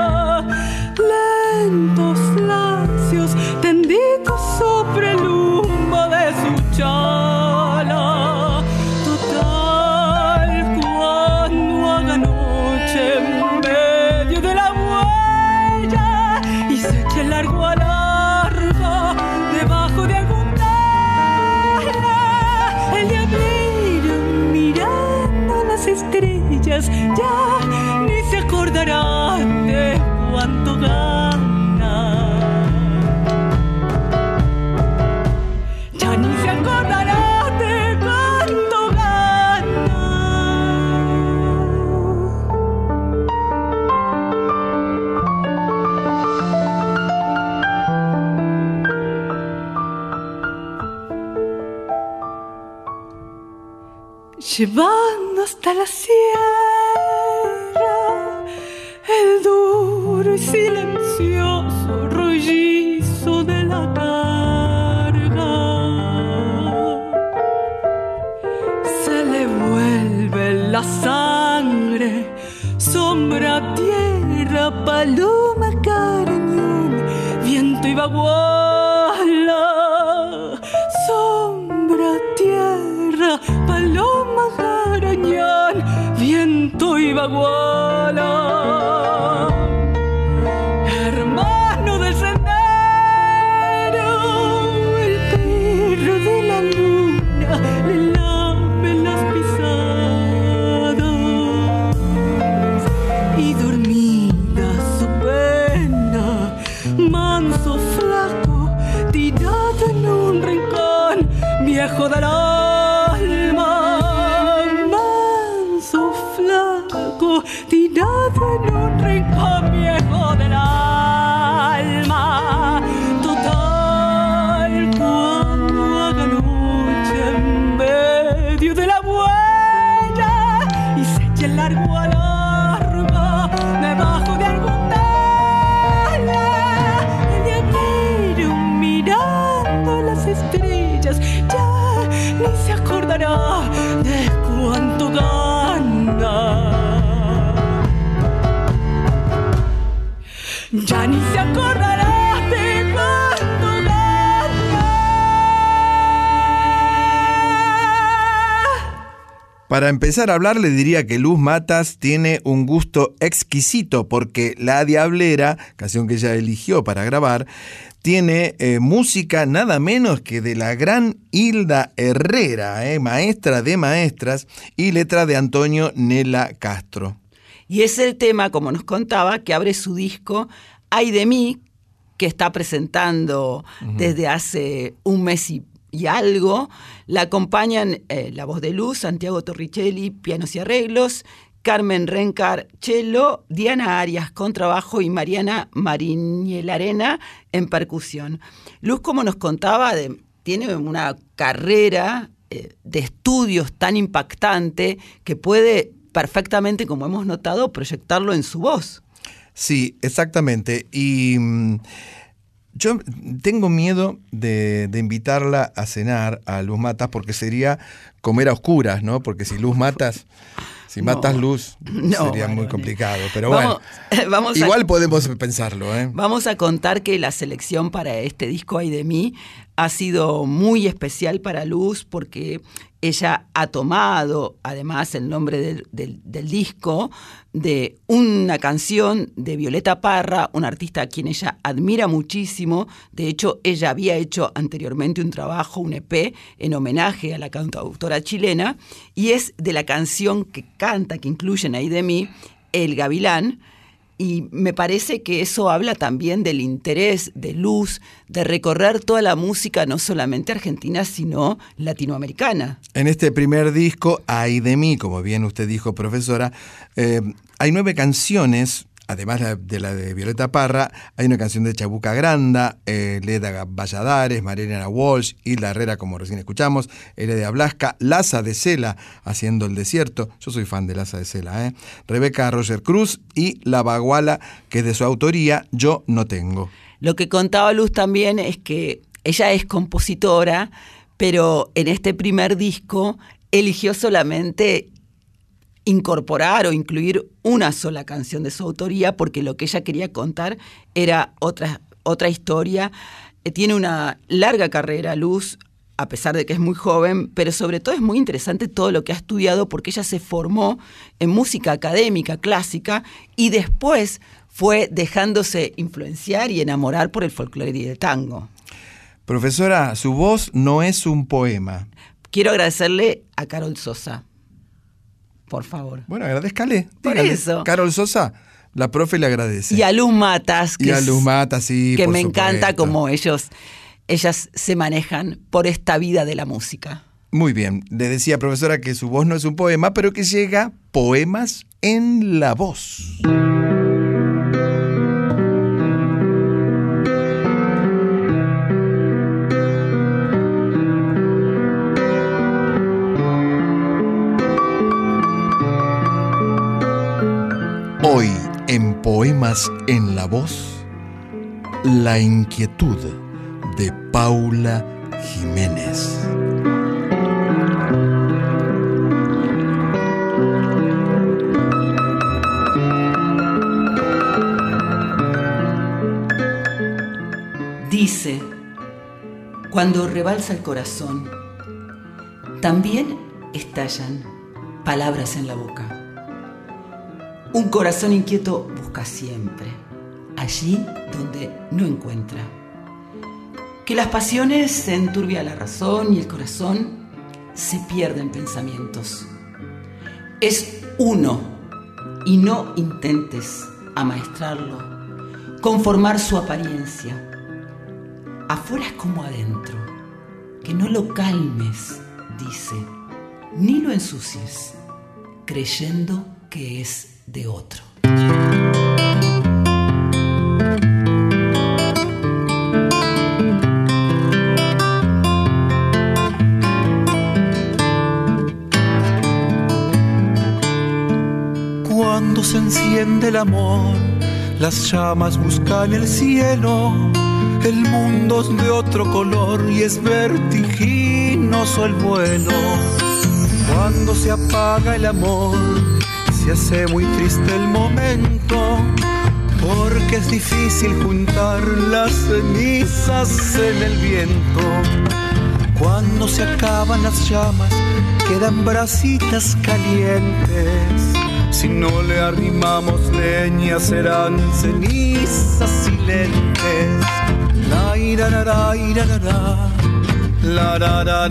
Ya ni se acordará de cuánto gana. Ya ni se acordará de cuánto gana. Llevando hasta la sierra silencioso rollizo de la carga. Se le vuelve la sangre, sombra, tierra, paloma, carañón, viento y baguala. Sombra, tierra, paloma, carañón, viento y baguala. debajo de la Para empezar a hablar, le diría que Luz Matas tiene un gusto exquisito porque La Diablera, canción que ella eligió para grabar, tiene eh, música nada menos que de la gran Hilda Herrera, eh, maestra de maestras, y letra de Antonio Nela Castro. Y es el tema, como nos contaba, que abre su disco Ay de mí, que está presentando desde hace un mes y, y algo. La acompañan eh, la voz de Luz, Santiago Torricelli, pianos y arreglos, Carmen Rencar, cello, Diana Arias, contrabajo y Mariana Mariñelarena en percusión. Luz, como nos contaba, tiene una carrera eh, de estudios tan impactante que puede perfectamente, como hemos notado, proyectarlo en su voz. Sí, exactamente. Y mm, yo tengo miedo de, de invitarla a cenar a Luz Matas porque sería comer a oscuras, ¿no? Porque si Luz Matas, si No. matas Luz, No, sería muy complicado. Pero Vamos- bueno, vamos a- igual podemos pensarlo, ¿eh? Vamos a contar que la selección para este disco Ay de mí ha sido muy especial para Luz porque ella ha tomado además el nombre del, del- del disco de una canción de Violeta Parra, una artista a quien ella admira muchísimo. De hecho, ella había hecho anteriormente un trabajo, un EP, en homenaje a la cantautora chilena, y es de la canción que canta, que incluyen ahí de mí, El Gavilán, y me parece que eso habla también del interés de Luz de recorrer toda la música, no solamente argentina, sino latinoamericana. En este primer disco, Ay de mí, como bien usted dijo, profesora, eh, hay nueve canciones. Además de la de Violeta Parra, hay una canción de Chabuca Granda, eh, Leda Valladares, Mariana Walsh, Hilda Herrera, como recién escuchamos, Heredia Blasca, Laza de Cela, haciendo el desierto. Yo soy fan de Laza de Cela, ¿eh? Rebeca Roger Cruz y La Baguala, que es de su autoría, Yo no tengo. Lo que contaba Luz también es que ella es compositora, pero en este primer disco eligió solamente incorporar o incluir una sola canción de su autoría porque lo que ella quería contar era otra, otra historia. Eh, Tiene una larga carrera, Luz, a pesar de que es muy joven, pero sobre todo es muy interesante todo lo que ha estudiado porque ella se formó en música académica clásica y después fue dejándose influenciar y enamorar por el folclore y el tango. Profesora, su voz no es un poema. Quiero agradecerle a Carol Sosa. Por favor. Bueno, agradezcale. Por eso. Carol Sosa, la profe le agradece. Y a Luz Matas, que, Y a Luz Mata, sí. que por me encanta como ellos, ellas se manejan por esta vida de la música. Muy bien. Le decía, profesora, que su voz no es un poema, pero que llega poemas en la voz. En la Voz, La inquietud de Paula Jiménez. Dice, cuando rebalsa el corazón, también estallan palabras en la boca. Un corazón inquieto busca siempre, allí donde no encuentra. Que las pasiones se enturbia la razón y el corazón se pierde en pensamientos. Es uno y no intentes amaestrarlo, conformar su apariencia. Afuera es como adentro, que no lo calmes, dice, ni lo ensucies, creyendo es de otro. Cuando se enciende el amor, las llamas buscan el cielo. El mundo es de otro color y es vertiginoso el vuelo. Cuando se apaga el amor, se hace muy triste el momento. Porque es difícil juntar las cenizas en el viento. Cuando se acaban las llamas, quedan brasitas calientes. Si no le arrimamos leña, serán cenizas silentes. La ira, la, la, ira, la, la. La, la, la,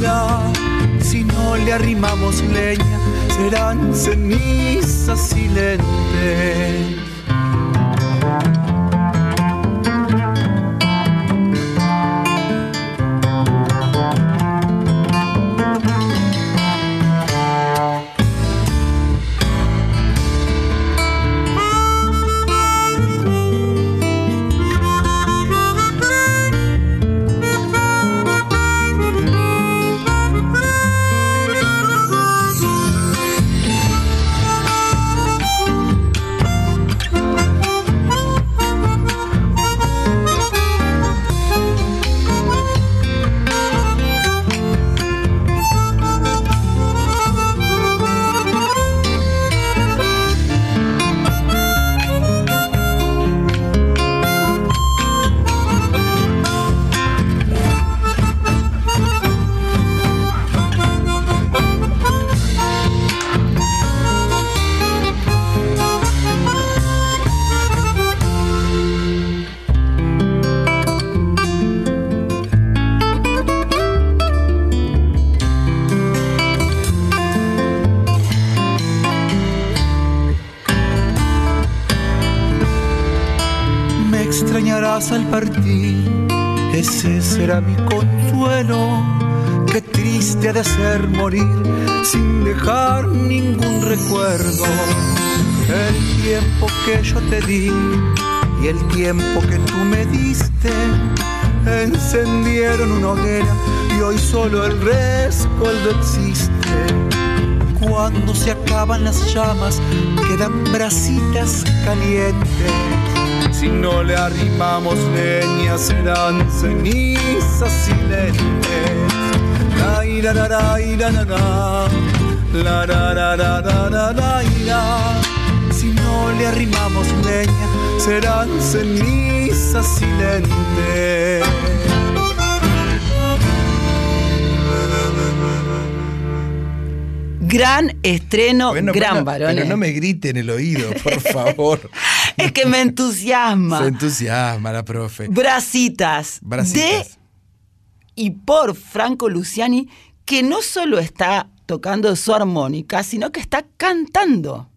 la. Si no le arrimamos leña, serán cenizas silentes. Al partir, ese será mi consuelo. Qué triste ha de ser morir sin dejar ningún recuerdo. El tiempo que yo te di y el tiempo que tú me diste encendieron una hoguera y hoy solo el rescoldo existe. Cuando se acaban las llamas, quedan brasitas calientes. Si no le arrimamos leña, serán cenizas silentes. La ira, la, la, ira, la, la. La, la, la, la, la, la, la, ira. Si no le arrimamos leña, serán cenizas silentes. Gran estreno, Bueno, gran bueno, varón. Pero no me grite en el oído, por favor. Es que me entusiasma. Se entusiasma la profe. Bracitas. Bracitas. De y por Franco Luciani, que no solo está tocando su armónica, sino que está cantando.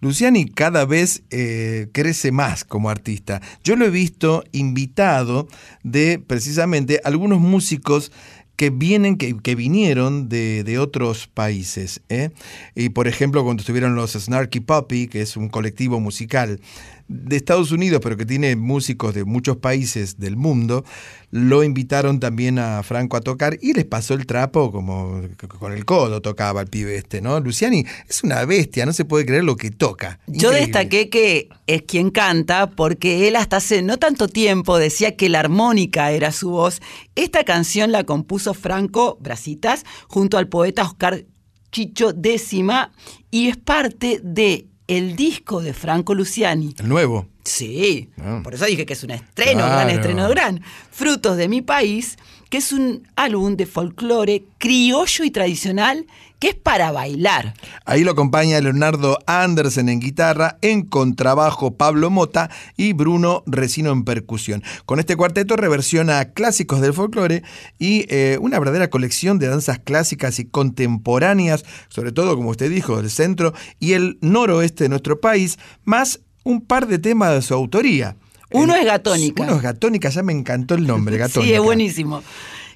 Luciani cada vez eh, crece más como artista. Yo lo he visto invitado de precisamente algunos músicos que vienen, que, que vinieron de, de otros países. ¿eh? Y por ejemplo, cuando estuvieron los Snarky Puppy, que es un colectivo musical de Estados Unidos, pero que tiene músicos de muchos países del mundo, lo invitaron también a Franco a tocar y les pasó el trapo como con el codo tocaba el pibe este, ¿no? Luciani es una bestia, no se puede creer lo que toca. Yo destaqué que es quien canta porque él hasta hace no tanto tiempo decía que la armónica era su voz. Esta canción la compuso Franco Brasitas junto al poeta Oscar Chicho Décima y es parte de el disco de Franco Luciani. El nuevo. Sí, Ah. por eso dije que es un estreno, Claro. gran estreno, gran. Frutos de mi país, que es un álbum de folclore criollo y tradicional que es para bailar. Ahí lo acompaña Leonardo Andersen en guitarra, en contrabajo Pablo Mota y Bruno Resino en percusión. Con este cuarteto reversiona clásicos del folclore y eh, una verdadera colección de danzas clásicas y contemporáneas, sobre todo, como usted dijo, del centro y el noroeste de nuestro país, más un par de temas de su autoría. Uno es Gatónica. Uno es Gatónica, ya me encantó el nombre, Gatónica. Sí, es buenísimo.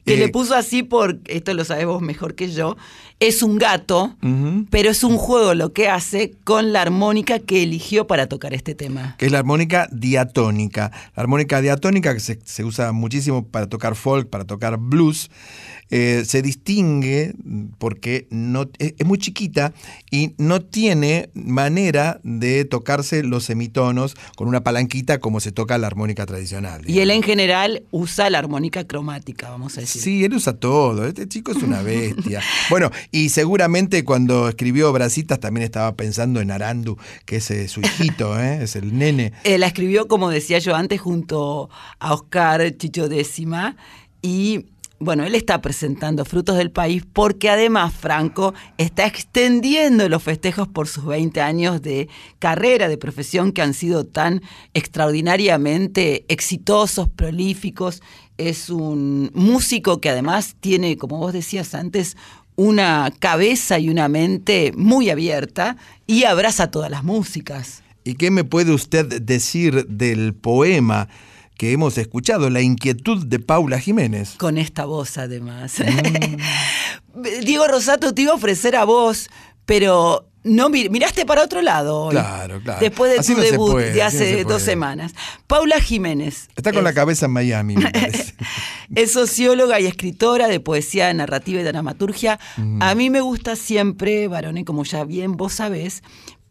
Que Eh, le puso así por, esto lo sabemos mejor que yo, es un gato, pero es un juego lo que hace con la armónica que eligió para tocar este tema. que es la armónica diatónica. La armónica diatónica, que se, se usa muchísimo para tocar folk, para tocar blues, eh, se distingue porque no, es, es muy chiquita y no tiene manera de tocarse los semitonos con una palanquita como se toca la armónica tradicional. Y él en general usa la armónica cromática, vamos a decir. Sí, él usa todo. Este chico es una bestia. bueno, y seguramente cuando escribió Brasitas también estaba pensando en Arandu, que es eh, su hijito, ¿eh? es el nene. La escribió, como decía yo antes, junto a Oscar Chicho Décima. Y bueno, él está presentando Frutos del País porque además Franco está extendiendo los festejos por sus 20 años de carrera, de profesión que han sido tan extraordinariamente exitosos, prolíficos. Es un músico que además tiene, como vos decías antes, una cabeza y una mente muy abierta y abraza todas las músicas. ¿Y qué me puede usted decir del poema que hemos escuchado, La inquietud de Paula Jiménez? Con esta voz, además. Diego Rosato te iba a ofrecer a vos, pero no mir- miraste para otro lado hoy. Claro, claro. Después de Así tu no debut puede, de no hace dos semanas. Paula Jiménez. Está con la cabeza en Miami, me parece. Es socióloga y escritora de poesía narrativa y dramaturgia. Mm. A mí me gusta siempre, varones, como ya bien vos sabés,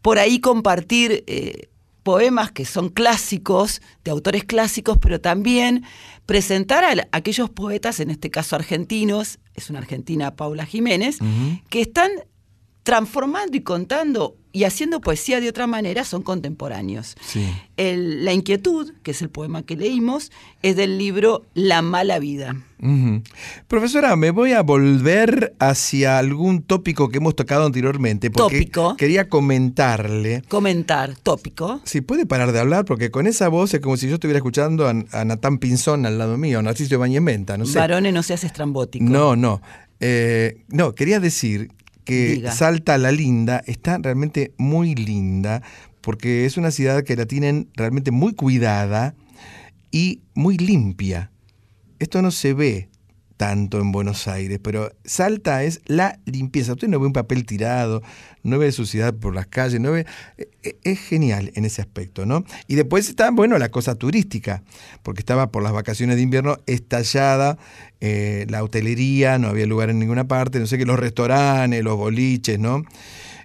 por ahí compartir eh, poemas que son clásicos, de autores clásicos, pero también presentar a aquellos poetas, en este caso argentinos, es una argentina Paula Jiménez, que están transformando y contando y haciendo poesía de otra manera, son contemporáneos. Sí. El- la inquietud, que es el poema que leímos, es del libro La mala vida. Profesora, me voy a volver hacia algún tópico que hemos tocado anteriormente. Porque Tópico. Quería comentarle. Comentar, tópico. Si puede parar de hablar, porque con esa voz es como si yo estuviera escuchando a, a Natán Pinzón al lado mío, a Narciso Ibáñez Menta, no sé. Varones, no seas estrambótico. No, no. Eh, no, quería decir que Diga. Salta la Linda está realmente muy linda porque es una ciudad que la tienen realmente muy cuidada y muy limpia. Esto no se ve tanto en Buenos Aires, pero Salta es la limpieza. Usted no ve un papel tirado, no ve suciedad por las calles, no ve... e- e- Es genial en ese aspecto, ¿no? Y después está, bueno, la cosa turística, porque estaba por las vacaciones de invierno estallada eh, la hotelería, no había lugar en ninguna parte, no sé qué, los restaurantes, los boliches, ¿no?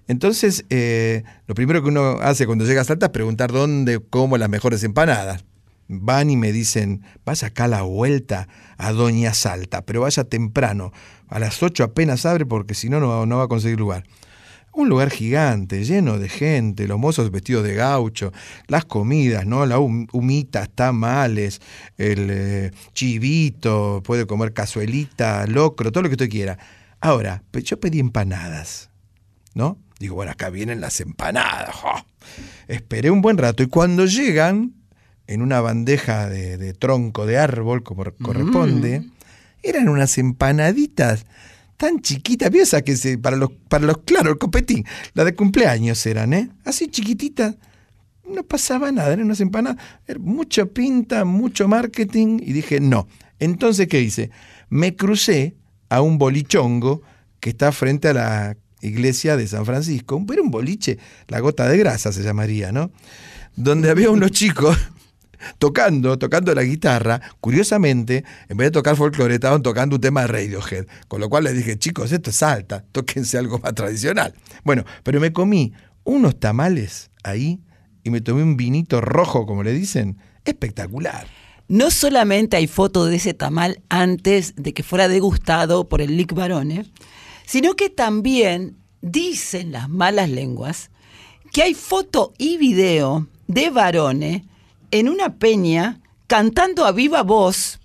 Entonces, eh, lo primero que uno hace cuando llega a Salta es preguntar dónde como las mejores empanadas. Van y me dicen, vaya acá a la vuelta a Doña Salta, pero vaya temprano, a las 8 apenas abre porque si no, no no va a conseguir lugar. Un lugar gigante, lleno de gente, los mozos vestidos de gaucho, las comidas, ¿no? La hum- humitas, tamales, el eh, chivito, puede comer cazuelita, locro, todo lo que usted quiera. Ahora, yo pedí empanadas, ¿no? Digo, bueno, acá vienen las empanadas. Esperé un buen rato y cuando llegan, en una bandeja de, de tronco de árbol, como corresponde, eran unas empanaditas tan chiquita, vio que se, para los, para los, claro, el copetín, la de cumpleaños eran, ¿eh? Así chiquitita, no pasaba nada, eran unas empanadas, era mucha pinta, mucho marketing, y dije, no. Entonces, ¿qué hice? Me crucé a un bolichongo que está frente a la iglesia de San Francisco, era un boliche, la gota de grasa se llamaría, ¿no? Donde había unos chicos tocando, tocando la guitarra, curiosamente, en vez de tocar folclore, estaban tocando un tema de Radiohead, con lo cual les dije, chicos, esto es alta, tóquense algo más tradicional. Bueno, pero me comí unos tamales ahí y me tomé un vinito rojo, como le dicen, espectacular. No solamente hay foto de ese tamal antes de que fuera degustado por el Lic Barone, sino que también dicen las malas lenguas que hay foto y video de Barone en una peña cantando a viva voz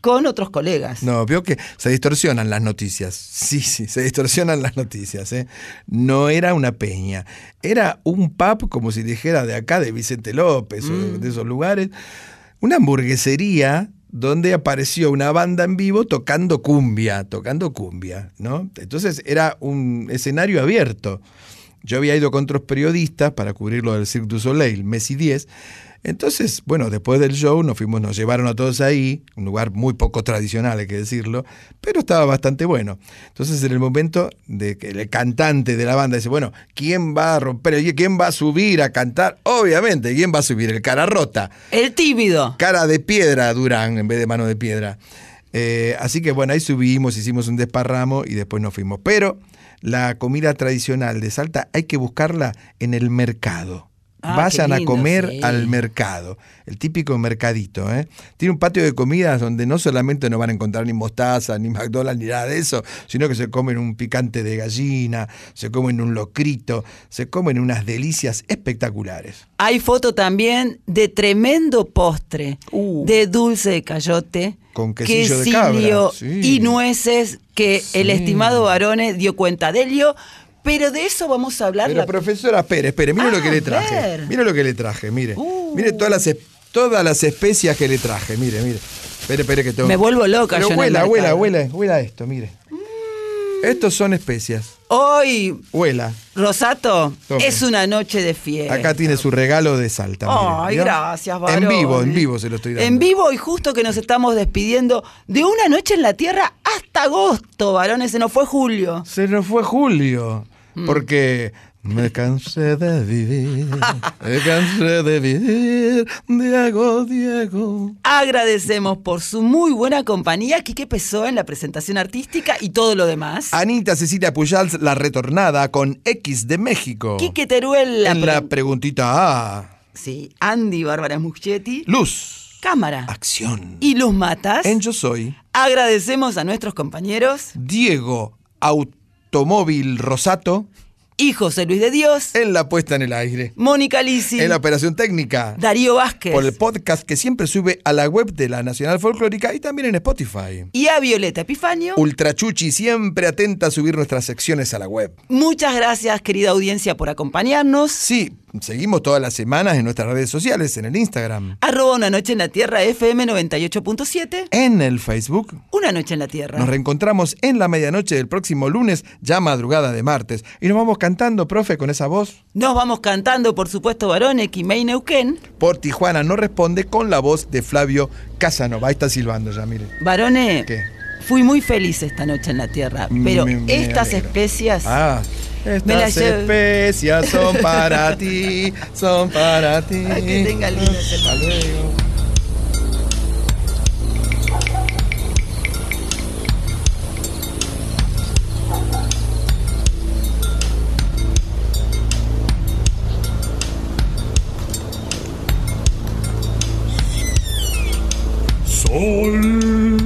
con otros colegas. No, veo que se distorsionan las noticias. Sí, sí, se distorsionan las noticias. ¿eh? No era una peña, era un pub, como si dijera de acá, de Vicente López o de, de esos lugares, una hamburguesería donde apareció una banda en vivo tocando cumbia, tocando cumbia, ¿no? Entonces era un escenario abierto. Yo había ido con otros periodistas para cubrir lo del Cirque du Soleil, mes y 10. Entonces, bueno, después del show nos fuimos, nos llevaron a todos ahí, un lugar muy poco tradicional, hay que decirlo, pero estaba bastante bueno. Entonces, en el momento de que el cantante de la banda dice, bueno, ¿quién va a romper? ¿Quién va a subir a cantar? Obviamente, ¿quién va a subir? El cara rota. El tímido. Cara de piedra, Durán, en vez de mano de piedra. Eh, así que bueno, ahí subimos, hicimos un desparramo y después nos fuimos. Pero la comida tradicional de Salta hay que buscarla en el mercado. Ah, Vayan a comer sí. al mercado, el típico mercadito. ¿eh? Tiene un patio de comidas donde no solamente no van a encontrar ni mostaza, ni McDonald's, ni nada de eso, sino que se comen un picante de gallina, se comen un locrito, se comen unas delicias espectaculares. Hay foto también de tremendo postre de dulce de cayote, Uh. Con quesillo de cabra, quesillo sí. y nueces que el estimado Barone dio cuenta de ello. Pero de eso vamos a hablar. Pero la- profesora, espere, espere, mire Ah, lo que le a traje. Uh. Mire lo que le traje, mire. Mire todas las, todas las especias que le traje, mire, mire. Espere, espere que tengo. Me vuelvo loca Pero yo en el huela, huela, huela, huela esto, mire. Estos son especias. Hoy, Huela. Rosato, Tome. es una noche de fiesta. Acá tiene su regalo de Salta. Ay, gracias, En Barone. vivo, en vivo se lo estoy dando. En vivo y justo que nos estamos despidiendo de una noche en la tierra hasta agosto, varones, se nos fue julio. Se nos fue Julio. Mm. Porque me cansé de vivir. me cansé de vivir. Diego, Diego. Agradecemos por su muy buena compañía, Quique Pesó en la presentación artística y todo lo demás. Anita Cecilia Pujals, la retornada con X de México. Quique Teruel, la en pre- la preguntita A. Sí, Andy Bárbara Muschietti. Luz. Cámara. Acción. Y Luz Matas. En Yo Soy. Agradecemos a nuestros compañeros. Diego Automóvil Rosato. Y José Luis de Dios. En la puesta en el aire. Mónica Lisi. En la operación técnica. Darío Vázquez. Por el podcast que siempre sube a la web de la Nacional Folclórica y también en Spotify. Y a Violeta Epifanio. Ultrachuchi siempre atenta a subir nuestras secciones a la web. Muchas gracias, querida audiencia, por acompañarnos. Sí, seguimos todas las semanas en nuestras redes sociales, en el Instagram, Arroba Una Noche en la Tierra FM 98.7. en el Facebook. Una Noche en la Tierra. Nos reencontramos en la medianoche del próximo lunes, ya madrugada de martes. Y nos vamos cantando, profe, con esa voz. Nos vamos cantando, por supuesto, varones, Quimei Neuquén. Por Tijuana no responde con la voz de Flavio Casanova. Ahí está silbando ya, mire. Varone, ¿Qué? Fui muy feliz esta noche en la Tierra, pero Me- me estas alegro. especias... Ah, estas especias son para ti, son para ti. Ay, que tenga lindo Hasta luego. Sol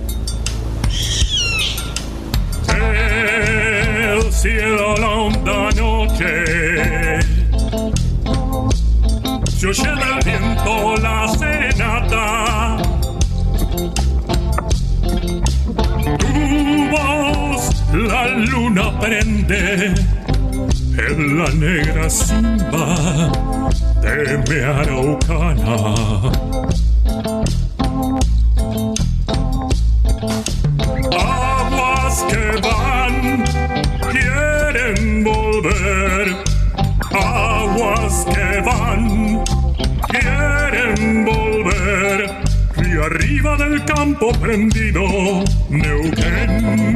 Cielo la honda noche se oye del viento la serenata. Tu voz la luna prende en la negra simba de mi araucana. Del campo prendido, Neuquén,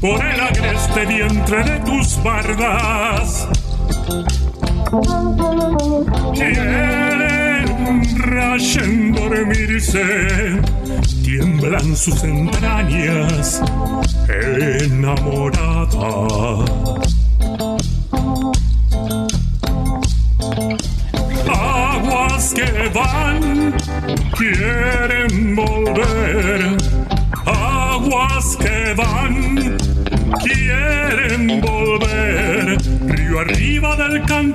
Por el agreste vientre de tus bardas. Quieren rayen dormirse, tiemblan sus entrañas enamorada.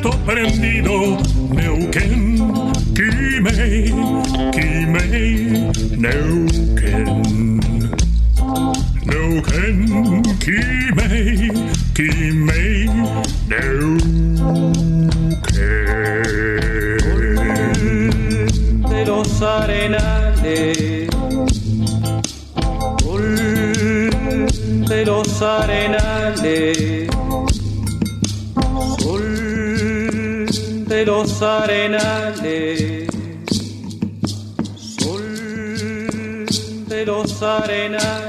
Del canto sol de los arenales.